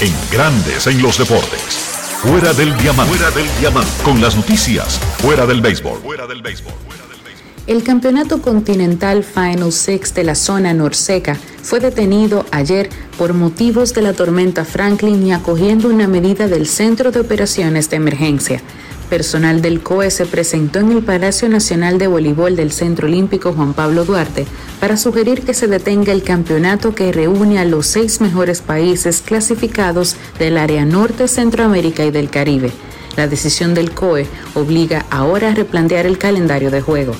en Grandes en los Deportes. Fuera del diamante. Fuera del diamante. Con las noticias. Fuera del béisbol. Fuera del béisbol. El Campeonato Continental Final Six de la zona norseca fue detenido ayer por motivos de la tormenta Franklin y acogiendo una medida del Centro de Operaciones de Emergencia. Personal del COE se presentó en el Palacio Nacional de Voleibol del Centro Olímpico Juan Pablo Duarte para sugerir que se detenga el campeonato que reúne a los seis mejores países clasificados del área norte, Centroamérica y del Caribe. La decisión del COE obliga ahora a replantear el calendario de juego.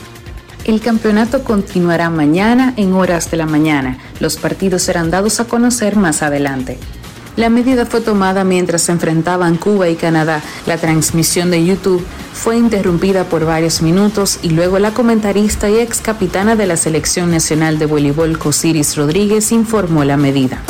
El campeonato continuará mañana en horas de la mañana. Los partidos serán dados a conocer más adelante. La medida fue tomada mientras se enfrentaban Cuba y Canadá. La transmisión de YouTube fue interrumpida por varios minutos y luego la comentarista y ex capitana de la Selección Nacional de Voleibol Cosiris Rodríguez informó la medida.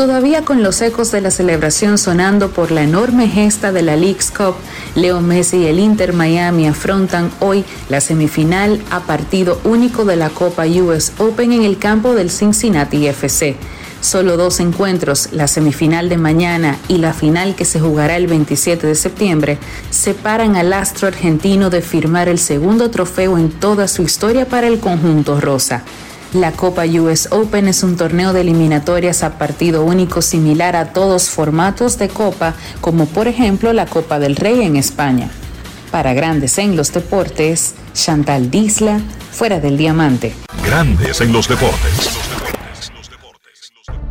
Todavía con los ecos de la celebración sonando por la enorme gesta de la League's Cup, Leo Messi y el Inter Miami afrontan hoy la semifinal a partido único de la Copa US Open en el campo del Cincinnati FC. Solo dos encuentros, la semifinal de mañana y la final que se jugará el 27 de septiembre, separan al astro argentino de firmar el segundo trofeo en toda su historia para el conjunto rosa. La Copa US Open es un torneo de eliminatorias a partido único similar a todos formatos de Copa, como por ejemplo la Copa del Rey en España. Para Grandes en los Deportes, Chantal Disla, fuera del diamante. Grandes en los Deportes.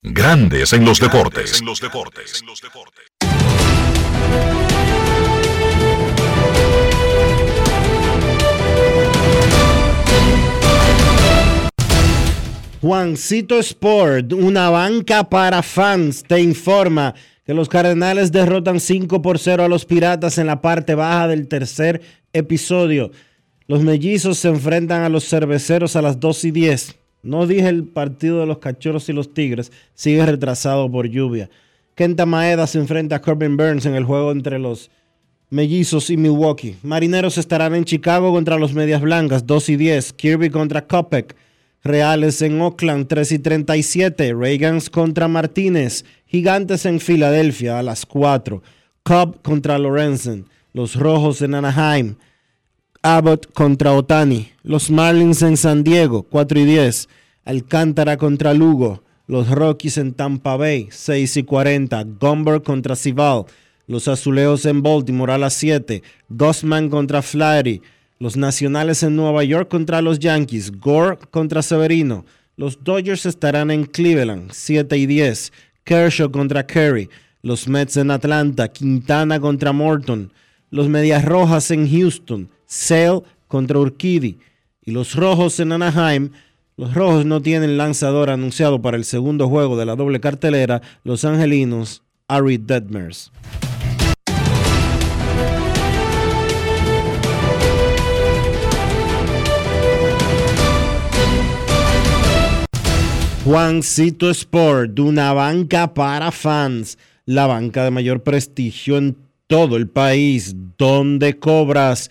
Grandes en los deportes. En los deportes. Juancito Sport, una banca para fans, te informa que los Cardenales derrotan 5 por 0 a los Piratas en la parte baja del tercer episodio. Los mellizos se enfrentan a los cerveceros a las 2 y 10. No dije el partido de los Cachorros y los Tigres, sigue retrasado por lluvia. Kenta Maeda se enfrenta a Corbin Burns en el juego entre los Mellizos y Milwaukee. Marineros estarán en Chicago contra los Medias Blancas, 2 y 10. Kirby contra Kopek. Reales en Oakland, 3 y 37. Reagans contra Martínez. Gigantes en Filadelfia a las 4. Cobb contra Lorenzen. Los Rojos en Anaheim. Abbott contra Otani. Los Marlins en San Diego, 4 y 10. Alcántara contra Lugo. Los Rockies en Tampa Bay, 6 y 40. Gomber contra Cival. Los Azuleos en Baltimore a las 7. Gossman contra Flaherty. Los Nacionales en Nueva York contra los Yankees. Gore contra Severino. Los Dodgers estarán en Cleveland, 7 y 10. Kershaw contra Curry. Los Mets en Atlanta. Quintana contra Morton. Los Medias Rojas en Houston. Sale contra Urquidy. Y los Rojos en Anaheim. Los Rojos no tienen lanzador anunciado para el segundo juego de la doble cartelera. Los Angelinos, Ari Detmers. Juancito Sport, una banca para fans, la banca de mayor prestigio en todo el país, donde cobras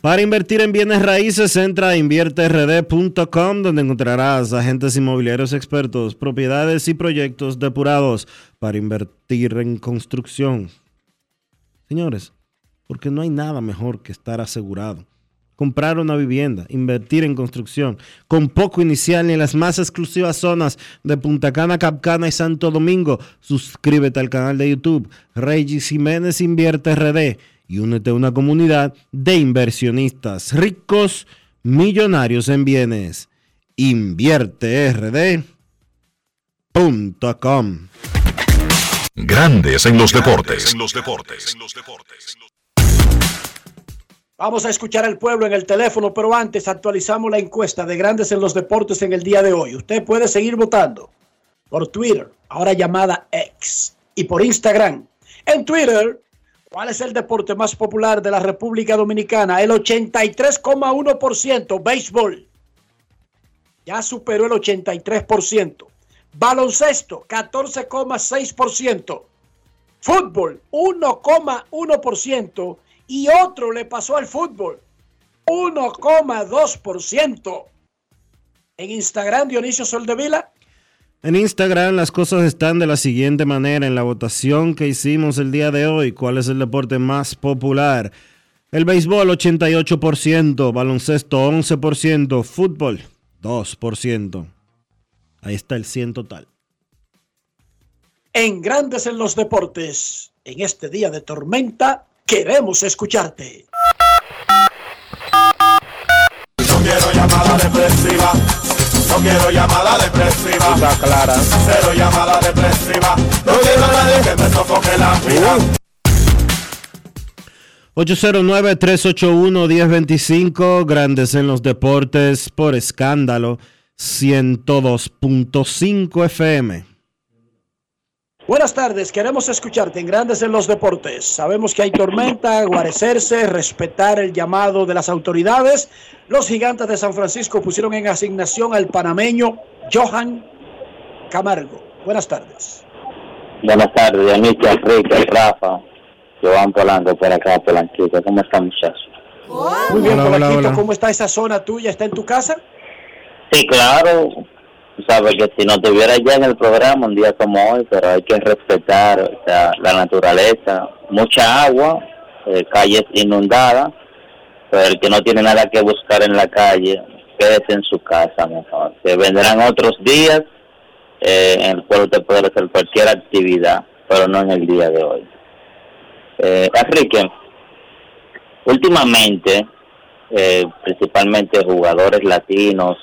Para invertir en bienes raíces, entra a invierterd.com donde encontrarás agentes inmobiliarios expertos, propiedades y proyectos depurados para invertir en construcción. Señores, porque no hay nada mejor que estar asegurado. Comprar una vivienda, invertir en construcción, con poco inicial ni en las más exclusivas zonas de Punta Cana, Capcana y Santo Domingo. Suscríbete al canal de YouTube Regis Jiménez Invierte RD y únete a una comunidad de inversionistas ricos, millonarios en bienes. InvierteRD.com Grandes en los deportes. En los deportes. Vamos a escuchar al pueblo en el teléfono, pero antes actualizamos la encuesta de Grandes en los Deportes en el día de hoy. Usted puede seguir votando por Twitter, ahora llamada X, y por Instagram. En Twitter ¿Cuál es el deporte más popular de la República Dominicana? El 83,1%, béisbol. Ya superó el 83%. Baloncesto, 14,6%. Fútbol, 1,1%. Y otro le pasó al fútbol, 1,2%. En Instagram, Dionisio Soldevila. En Instagram las cosas están de la siguiente manera en la votación que hicimos el día de hoy. ¿Cuál es el deporte más popular? El béisbol 88%, baloncesto 11%, fútbol 2%. Ahí está el 100 total. En Grandes en los Deportes, en este día de tormenta, queremos escucharte. No quiero llamada depresiva. No quiero llamada depresiva. clara. Cero llamada depresiva. No quiero a nadie que me sofoque la vida. 809-381-1025, Grandes en los Deportes por escándalo 102.5 FM. Buenas tardes, queremos escucharte en Grandes en los Deportes. Sabemos que hay tormenta, guarecerse, respetar el llamado de las autoridades. Los gigantes de San Francisco pusieron en asignación al panameño Johan Camargo. Buenas tardes. Buenas tardes, Dionisio, Enrique, Rafa, Joan Polanco por acá, Polanquito. ¿Cómo están, muchachos? Muy bien, Hola, hola, Polanquito, hola. ¿cómo está esa zona tuya? ¿Está en tu casa? Sí, claro. Tú sabes que si no estuviera ya en el programa un día como hoy, pero hay que respetar la naturaleza. Mucha agua, eh, calles inundadas, pero el que no tiene nada que buscar en la calle, quédese en su casa mejor. Que vendrán otros días eh, en el cual usted puede hacer cualquier actividad, pero no en el día de hoy. Eh, Enrique, últimamente, eh, principalmente jugadores latinos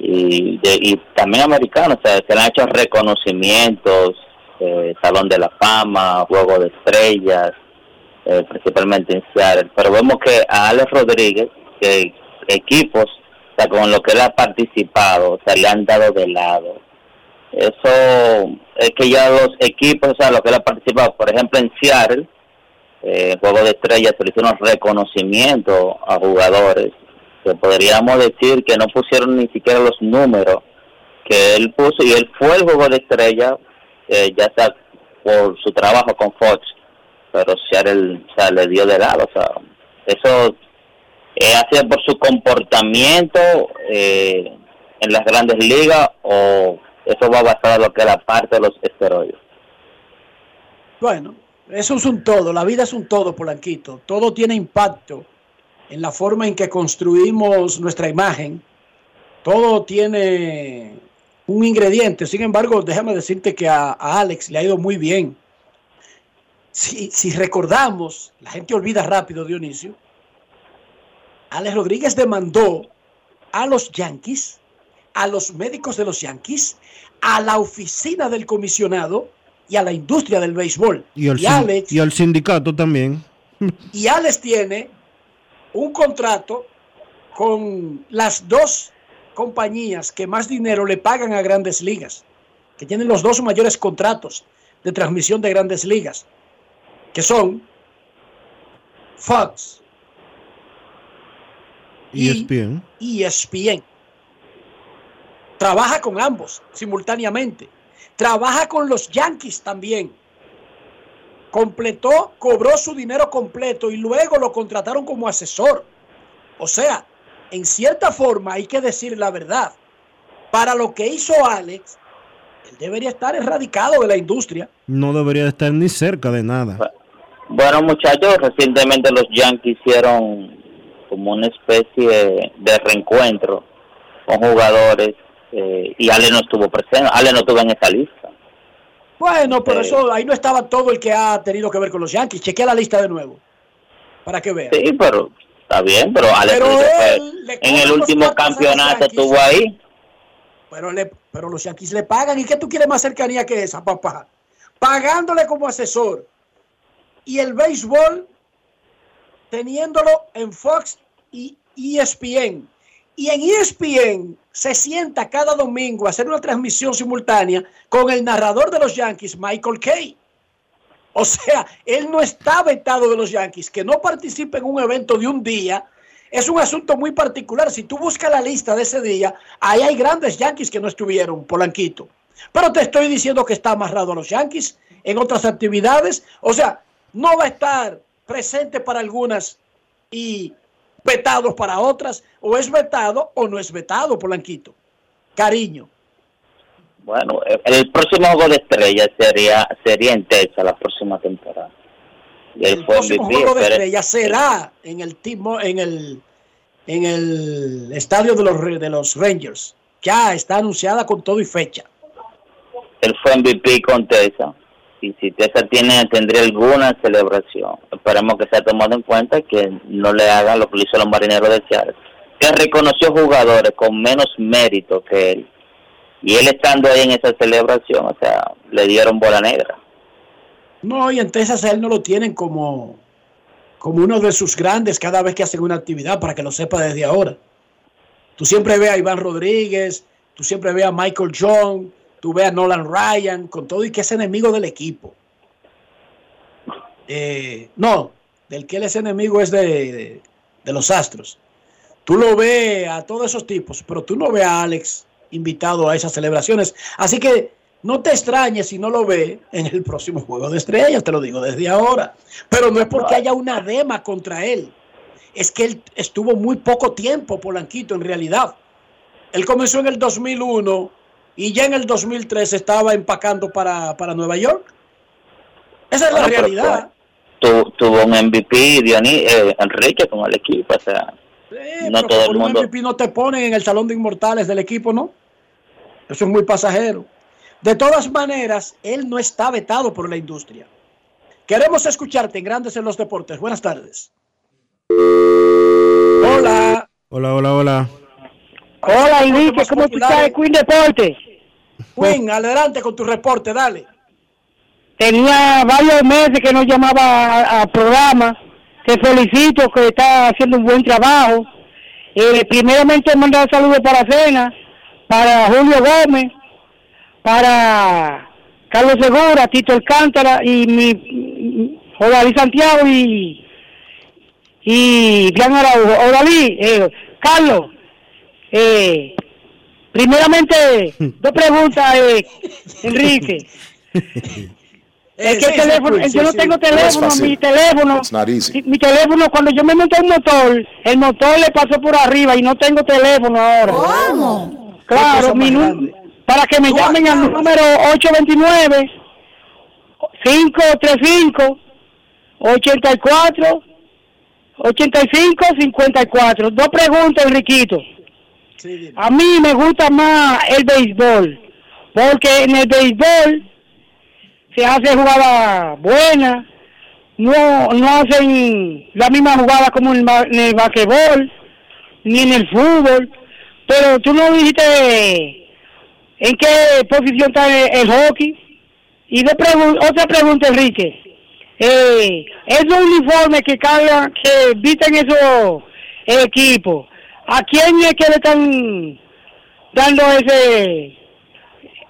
y, de- y también americanos, se le han hecho reconocimientos, eh, Salón de la Fama, Juego de Estrellas, eh, principalmente en Seattle. Pero vemos que a Alex Rodríguez, que equipos, o sea, con los que él ha participado, o sea, le han dado de lado. Eso es que ya los equipos, o sea, los que él ha participado, por ejemplo, en Seattle, eh, Juego de Estrellas, se le hicieron reconocimiento a jugadores que podríamos decir que no pusieron ni siquiera los números que él puso y él fue el Juego de Estrellas, eh, ya sea por su trabajo con Fox, pero Seattle o sea, le dio de lado, o sea, eso eh, ha sido por su comportamiento eh, en las grandes ligas o eso va basado en lo que es la parte de los esteroides. Bueno, eso es un todo, la vida es un todo, Polanquito. Todo tiene impacto en la forma en que construimos nuestra imagen. Todo tiene un ingrediente. Sin embargo, déjame decirte que a, a Alex le ha ido muy bien. Si, si recordamos, la gente olvida rápido, Dionisio, Alex Rodríguez demandó a los Yankees, a los médicos de los Yankees, a la oficina del comisionado y a la industria del béisbol. Y al, Y Alex, y al sindicato también. y Alex tiene un contrato con las dos compañías que más dinero le pagan a grandes ligas, que tienen los dos mayores contratos de transmisión de grandes ligas, que son Fox Y ESPN. y ESPN. Trabaja con ambos simultáneamente. Trabaja con los Yankees también. Completó, cobró su dinero completo y luego lo contrataron como asesor. O sea, en cierta forma hay que decir la verdad. Para lo que hizo Alex, él debería estar erradicado de la industria. No debería de estar ni cerca de nada. Bueno, muchachos, recientemente los Yankees hicieron como una especie de reencuentro con jugadores eh, y Ale no estuvo presente, Ale no estuvo en esa lista. Bueno, pero Sí. eso ahí no estaba todo el que ha tenido que ver con los Yankees. Chequea la lista de nuevo. Para que vean. Sí, pero está bien, pero Ale Pero Rodríguez fue- él le en el último campeonato estuvo ahí. Pero, le- pero los Yankees le pagan. ¿Y qué tú quieres más cercanía que esa, papá? Pagándole como asesor. Y el béisbol teniéndolo en Fox y ESPN. Y en ESPN se sienta cada domingo a hacer una transmisión simultánea con el narrador de los Yankees, Michael Kay. O sea, él no está vetado de los Yankees. Que no participe en un evento de un día es un asunto muy particular. Si tú buscas la lista de ese día, ahí hay grandes Yankees que no estuvieron, Polanquito. Pero te estoy diciendo que está amarrado a los Yankees en otras actividades. O sea, no va a estar presente para algunas y vetado para otras. O es vetado o no es vetado, Polanquito. Cariño. Bueno, el próximo juego de estrella sería sería en Texas la próxima temporada. Y El próximo MVP, juego de estrella será en el timo- en el en el estadio de los de los Rangers. Ya está anunciada con todo y fecha. él fue MVP con Tesa. Y si Tesa tiene, tendría alguna celebración, esperemos que sea tomado en cuenta que no le hagan lo que le hizo los marineros de Seattle. Que reconoció jugadores con menos mérito que él. Y él estando ahí en esa celebración, o sea, le dieron bola negra. No, y en Texas a él no lo tienen como, como uno de sus grandes cada vez que hacen una actividad, para que lo sepa desde ahora. Tú siempre ves a Iván Rodríguez, tú siempre ves a Michael John, tú ves a Nolan Ryan, con todo y que es enemigo del equipo. Eh, no, del que él es enemigo es de, de- los Astros. Tú lo ves a todos esos tipos, pero tú no ves a Alex invitado a esas celebraciones. Así que no te extrañes si no lo ves en el próximo juego de estrellas, te lo digo desde ahora. Pero no es porque haya una dema contra él. Es que él estuvo muy poco tiempo, Polanquito, en realidad. Él comenzó en el 2001 y ya en el 2003 estaba empacando para, para Nueva York. Esa es la Bueno, pero realidad. Tu- tuvo un MVP, Dioní, eh, Enrique, con el equipo, o sea, no Pero todo el un mundo. MVP no te ponen en el salón de inmortales del equipo, ¿no? Eso es muy pasajero. De todas maneras, él no está vetado por la industria. Queremos escucharte en Grandes en los Deportes. Buenas tardes. Hola. Hola, hola, hola. Hola, Enrique, ¿cómo tú estás de Queen Deportes? Queen, adelante con tu reporte, dale. Tenía varios meses que no llamaba al programa. Te felicito que estás haciendo un buen trabajo. Eh, primeramente mandar saludos para Cena, para Julio Gómez, para Carlos Segura, Tito Alcántara y mi Odalí Santiago y y Bian Araujo. Odalí, eh, Carlos, eh, primeramente, dos preguntas, eh, Enrique. Es que el teléfono, yo no tengo teléfono, mi teléfono, It's not easy. mi, teléfono, cuando yo me monté un motor, el motor le pasó por arriba y no tengo teléfono ahora. ¿Cómo? Claro, mi para que me llamen al número 829 535 84 85 54. Dos preguntas, Enriquito. A mí me gusta más el béisbol, porque en el béisbol se hace jugada buena, no, no hacen la misma jugada como en, el basquetbol, ni en el fútbol, pero tú no dijiste en qué posición está el, hockey. Y de otra pregunta, Enrique. Eh, esos uniformes que cargan, que visten esos equipos, ¿a quién es que le están dando ese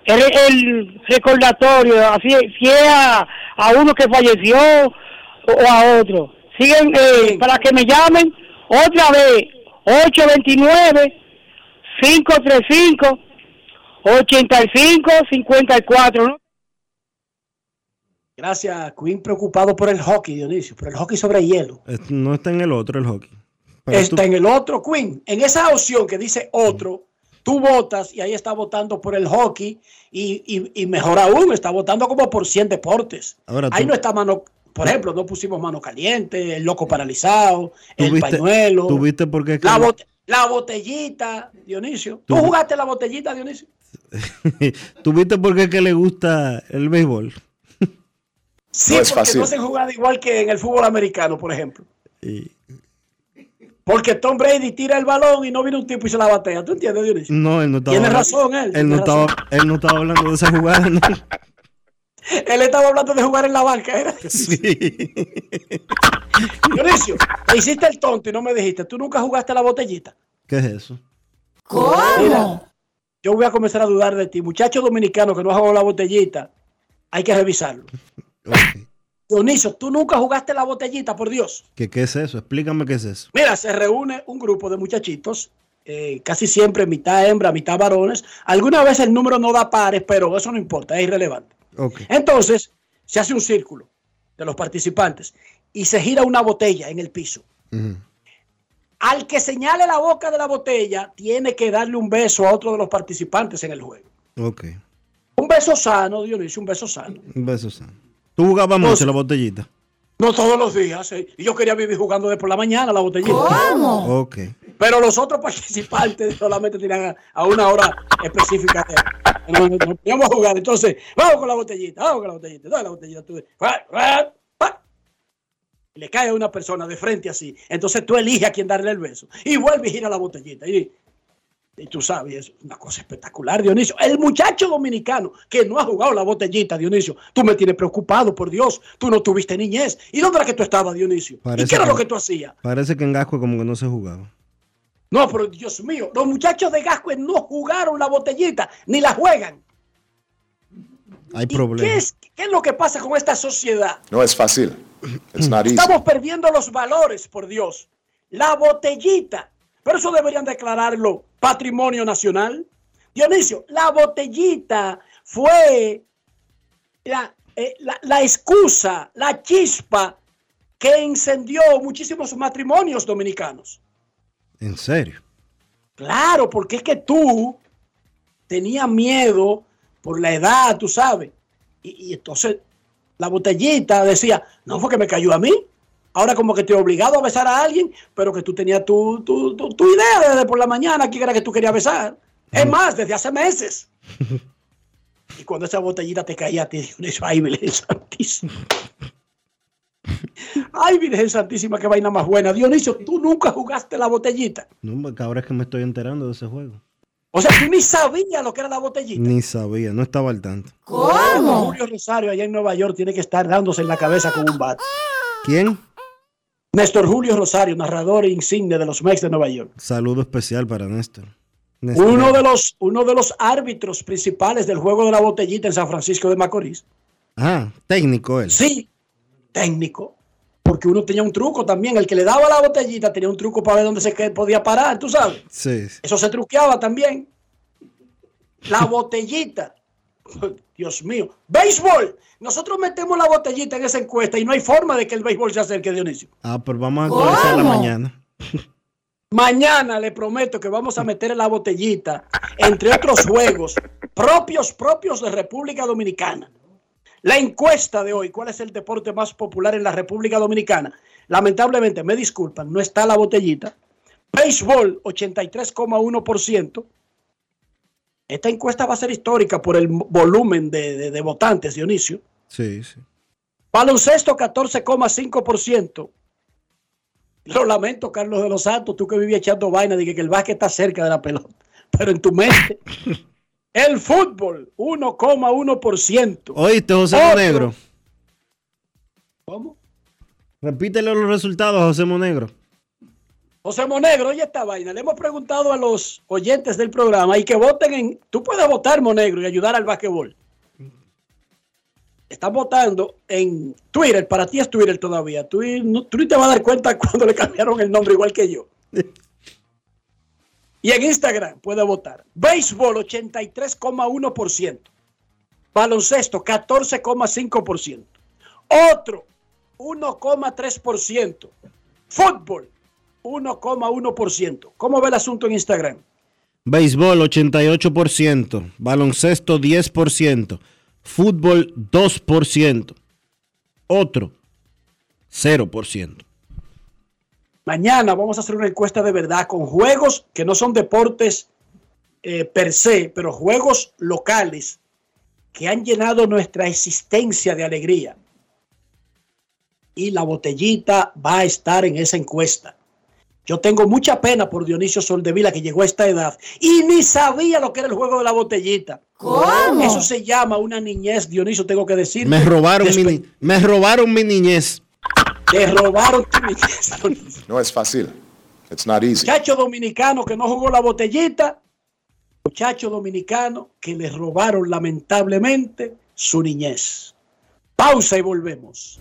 el, el recordatorio? Así, si es a, a uno que falleció o a otro. Siguen, eh, para que me llamen otra vez, 829 535 8554 ¿no? Gracias, Queen, preocupado por el hockey, Dionisio, por el hockey sobre hielo. Eh, No está en el otro, el hockey. Pero Está tú- en el otro, Queen. En esa opción que dice otro, tú votas y ahí está votando por el hockey y, y- y mejor aún, está votando como por 100 deportes. Ahora ahí tú- no está mano, por ejemplo, no pusimos mano caliente, el loco paralizado, ¿tú el viste- pañuelo, ¿Tú viste por qué? la, que- bot- la botellita, Dionisio. ¿Tú Tú- jugaste la botellita, Dionisio? ¿Tú viste por qué que le gusta el béisbol? Sí, No es porque fácil. no se jugado igual que en el fútbol americano, por ejemplo. Y- Porque Tom Brady tira el balón y no viene un tipo y se la batea. ¿Tú entiendes, Dionisio? No, él no estaba. Tiene razón él, Él no, estaba, él no estaba hablando de esa jugada. ¿no? Él estaba hablando de jugar en la banca. ¿era? Dionisio, te hiciste el tonto y no me dijiste. ¿Tú nunca jugaste la botellita? ¿Qué es eso? Mira, yo voy a comenzar a dudar de ti. Muchacho dominicano que no ha jugado la botellita, hay que revisarlo. Dionisio, tú nunca jugaste la botellita, por Dios. ¿Qué, ¿Qué es eso? Explícame qué es eso. Mira, se reúne un grupo de muchachitos, eh, casi siempre mitad hembra, mitad varones. Algunas veces el número no da pares, pero eso no importa, es irrelevante. Entonces, se hace un círculo de los participantes y se gira una botella en el piso. Al que señale la boca de la botella, tiene que darle un beso a otro de los participantes en el juego. Ok. Un beso sano, Dionisio, un beso sano. Un beso sano. ¿Tú jugabas mucho la botellita? No todos los días. eh. Y yo quería vivir jugando de por la mañana la botellita. Ok. Pero los otros participantes solamente tenían a, a una hora específica. de- poníamos a jugar. Entonces, vamos con la botellita, vamos con la botellita, dale la botellita. Le cae a una persona de frente así. Entonces tú eliges a quién darle el beso. Y vuelve y gira la botellita. Y, y tú sabes, es una cosa espectacular, Dionisio. El muchacho dominicano que no ha jugado la botellita, Dionisio, tú me tienes preocupado, por Dios. Tú no tuviste niñez. ¿Y dónde era que tú estabas, Dionisio? ¿Y qué era que- lo que tú hacías? Parece que en Gasco como que no se jugaba. No, pero Dios mío, los muchachos de Gascue no jugaron la botellita, ni la juegan. Hay ¿Qué problemas. es, ¿Qué es lo que pasa con esta sociedad? No es fácil. It's not easy. Estamos perdiendo los valores, por Dios. La botellita. Pero eso deberían declararlo patrimonio nacional. Dionisio, la botellita fue la, eh, la- la excusa, la chispa que encendió muchísimos matrimonios dominicanos. En serio. Claro, porque es que tú tenías miedo por la edad, tú sabes. Y, y entonces la botellita decía, no fue que me cayó a mí. Ahora como que te he obligado a besar a alguien, pero que tú tenías tu, tu, tu- tu idea desde por la mañana, quién era que tú querías besar. Es más, desde hace meses. Y cuando esa botellita te caía a ti, Dionisio, ay, Virgen Santísima. Ay, Virgen Santísima, qué vaina más buena. Dionisio, tú nunca jugaste la botellita. No, porque ahora es que me estoy enterando de ese juego. O sea, tú ni sabías lo que era la botellita. Ni sabía, no estaba al tanto. ¿Cómo? Julio Rosario allá en Nueva York tiene que estar dándose en la cabeza con un bat. ¿Quién? Néstor Julio Rosario, narrador insigne de los Mex de Nueva York. Saludo especial para Néstor. Néstor. Uno de, los, uno de los árbitros principales del juego de la botellita en San Francisco de Macorís. Ah, técnico él. Sí, técnico. Porque uno tenía un truco también. El que le daba la botellita tenía un truco para ver dónde se podía parar, tú sabes. Sí, sí. Eso se truqueaba también. La botellita. Dios mío. Béisbol. Nosotros metemos la botellita en esa encuesta y no hay forma de que el béisbol se acerque, Dionisio. Ah, pero vamos a actualizarla ¿Cómo? mañana. Mañana le prometo que vamos a meter la botellita, entre otros juegos propios, propios de República Dominicana. La encuesta de hoy, ¿cuál es el deporte más popular en la República Dominicana? Lamentablemente, me disculpan, no está la botellita. Béisbol, 83,1%. Esta encuesta va a ser histórica por el volumen de, de- de votantes, Dionisio. Sí, sí. Baloncesto, 14,5%. Lo lamento, Carlos de los Santos, tú que vivías echando vaina de que, que el básquet está cerca de la pelota. Pero en tu mente. El fútbol, 1,1%. Oíste, José Otro. Monegro. ¿Cómo? Repítele los resultados, José Monegro. José Monegro, oye esta vaina. Le hemos preguntado a los oyentes del programa y que voten en. Tú puedes votar, Monegro, y ayudar al básquetbol. Están votando en Twitter. Para ti es Twitter todavía. Tú, no, te vas a dar cuenta cuando le cambiaron el nombre, igual que yo. Y en Instagram puede votar. Béisbol, 83,1%. Baloncesto, 14,5%. Otro, 1,3%. Fútbol, 1,1%. ¿Cómo ve el asunto en Instagram? Béisbol 88%, baloncesto 10%, fútbol 2%, otro 0%. Mañana vamos a hacer una encuesta de verdad con juegos que no son deportes eh, per se, pero juegos locales que han llenado nuestra existencia de alegría. Y la botellita va a estar en esa encuesta. Yo tengo mucha pena por Dionisio Soldevila que llegó a esta edad y ni sabía lo que era el juego de la botellita. ¿Cómo? Eso se llama una niñez, Dionisio, tengo que decir. Me robaron, mi, ni- me robaron mi niñez. Te robaron tu niñez. No es fácil. It's not easy. Muchacho dominicano que no jugó la botellita. Muchacho dominicano que le robaron lamentablemente su niñez. Pausa y volvemos.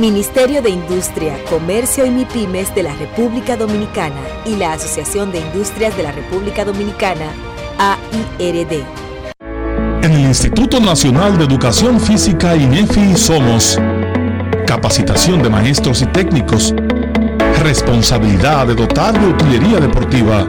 Ministerio de Industria, Comercio y MIPIMES de la República Dominicana y la Asociación de Industrias de la República Dominicana, AIRD. En el Instituto Nacional de Educación Física INEFI somos capacitación de maestros y técnicos, responsabilidad de dotar de utilería deportiva,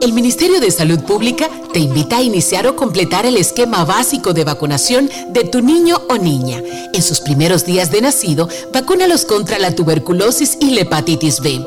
El Ministerio de Salud Pública te invita a iniciar o completar el esquema básico de vacunación de tu niño o niña. En sus primeros días de nacido, vacúnalos contra la tuberculosis y la hepatitis B.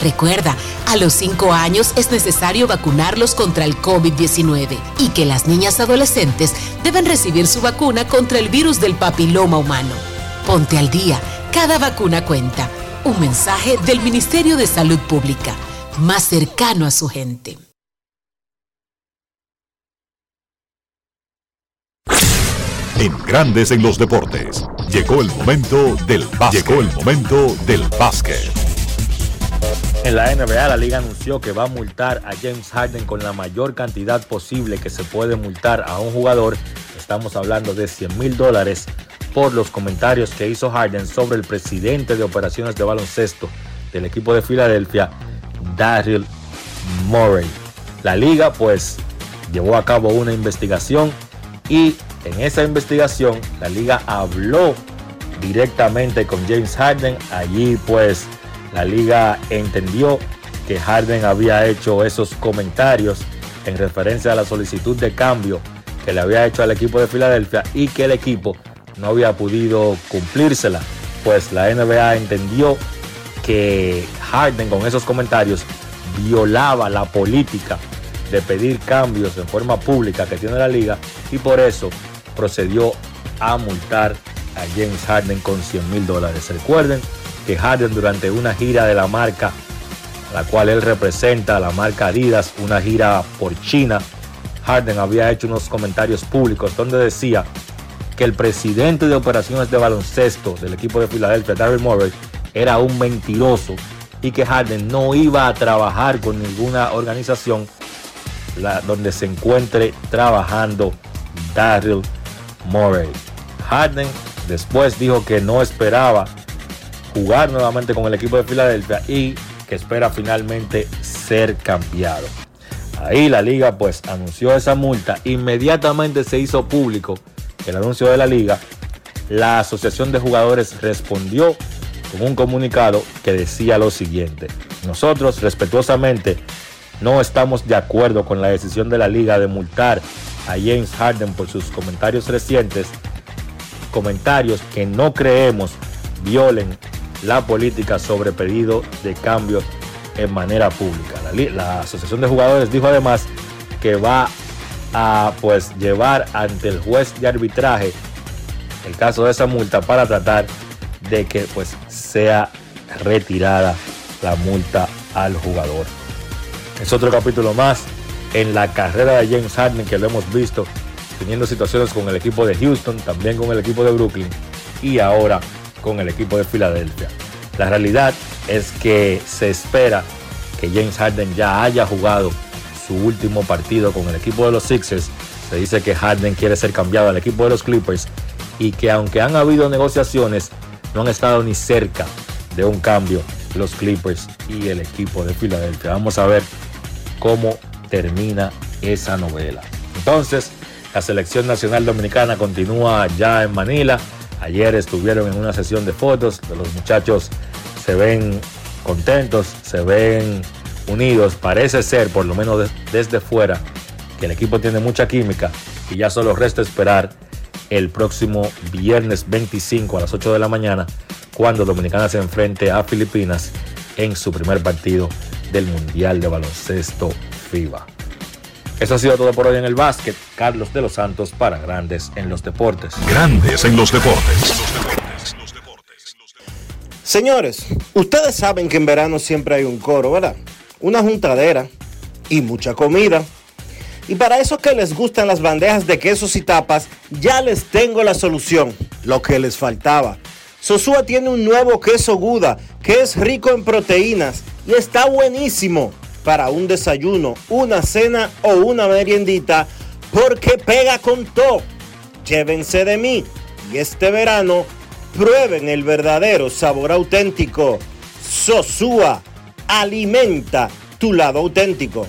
Recuerda, a los 5 años es necesario vacunarlos contra el COVID-19 y que las niñas adolescentes deben recibir su vacuna contra el virus del papiloma humano. Ponte al día, cada vacuna cuenta. Un mensaje del Ministerio de Salud Pública, más cercano a su gente. En Grandes en los Deportes, llegó el momento del básquet. Llegó el momento del básquet. En la NBA, la liga anunció que va a multar a James Harden con la mayor cantidad posible que se puede multar a un jugador. Estamos hablando de 100 mil dólares por los comentarios que hizo Harden sobre el presidente de operaciones de baloncesto del equipo de Filadelfia, Daryl Morey. La liga pues llevó a cabo una investigación y en esa investigación la liga habló directamente con James Harden. Allí pues la liga entendió que Harden había hecho esos comentarios en referencia a la solicitud de cambio que le había hecho al equipo de Filadelfia y que el equipo no había podido cumplírsela. Pues la NBA entendió que Harden con esos comentarios violaba la política de pedir cambios en forma pública que tiene la liga y por eso procedió a multar a James Harden con 100 mil dólares. Recuerden que Harden durante una gira de la marca, la cual él representa, la marca Adidas, una gira por China, Harden había hecho unos comentarios públicos donde decía que el presidente de operaciones de baloncesto del equipo de Filadelfia, Daryl Morey, era un mentiroso y que Harden no iba a trabajar con ninguna organización donde se encuentre trabajando Daryl Morey. Harden después dijo que no esperaba jugar nuevamente con el equipo de Filadelfia y que espera finalmente ser cambiado. Ahí la liga pues anunció esa multa, inmediatamente se hizo público el anuncio de la liga la Asociación de Jugadores respondió con un comunicado que decía lo siguiente. Nosotros respetuosamente no estamos de acuerdo con la decisión de la liga de multar a James Harden por sus comentarios recientes, comentarios que no creemos violen la política sobre pedido de cambio en manera pública. La, la, Asociación de Jugadores dijo además que va a pues llevar ante el juez de arbitraje el caso de esa multa para tratar de que pues sea retirada la multa al jugador. Es otro capítulo más en la carrera de James Harden que lo hemos visto teniendo situaciones con el equipo de Houston, también con el equipo de Brooklyn y ahora con el equipo de Filadelfia. La realidad es que se espera que James Harden ya haya jugado su último partido con el equipo de los Sixers. Se dice que Harden quiere ser cambiado al equipo de los Clippers y que aunque han habido negociaciones, no han estado ni cerca de un cambio los Clippers y el equipo de Filadelfia. Vamos a ver cómo termina esa novela. Entonces, la selección nacional dominicana continúa ya en Manila. Ayer estuvieron en una sesión de fotos. Los muchachos se ven contentos, se ven unidos. Parece ser, por lo menos desde fuera, que el equipo tiene mucha química y ya solo resta esperar el próximo viernes 25 a las 8 de la mañana cuando Dominicana se enfrente a Filipinas en su primer partido del Mundial de Baloncesto FIBA. Eso ha sido todo por hoy en el básquet. Carlos de los Santos para Grandes en los Deportes. Grandes en los Deportes. Señores, ustedes saben que en verano siempre hay un coro, ¿verdad? Una juntadera y mucha comida. Y para esos que les gustan las bandejas de quesos y tapas, ya les tengo la solución, lo que les faltaba. Sosúa tiene un nuevo queso Guda que es rico en proteínas y está buenísimo para un desayuno, una cena o una meriendita porque pega con todo. Llévense de mí y este verano prueben el verdadero sabor auténtico. Sosúa alimenta tu lado auténtico.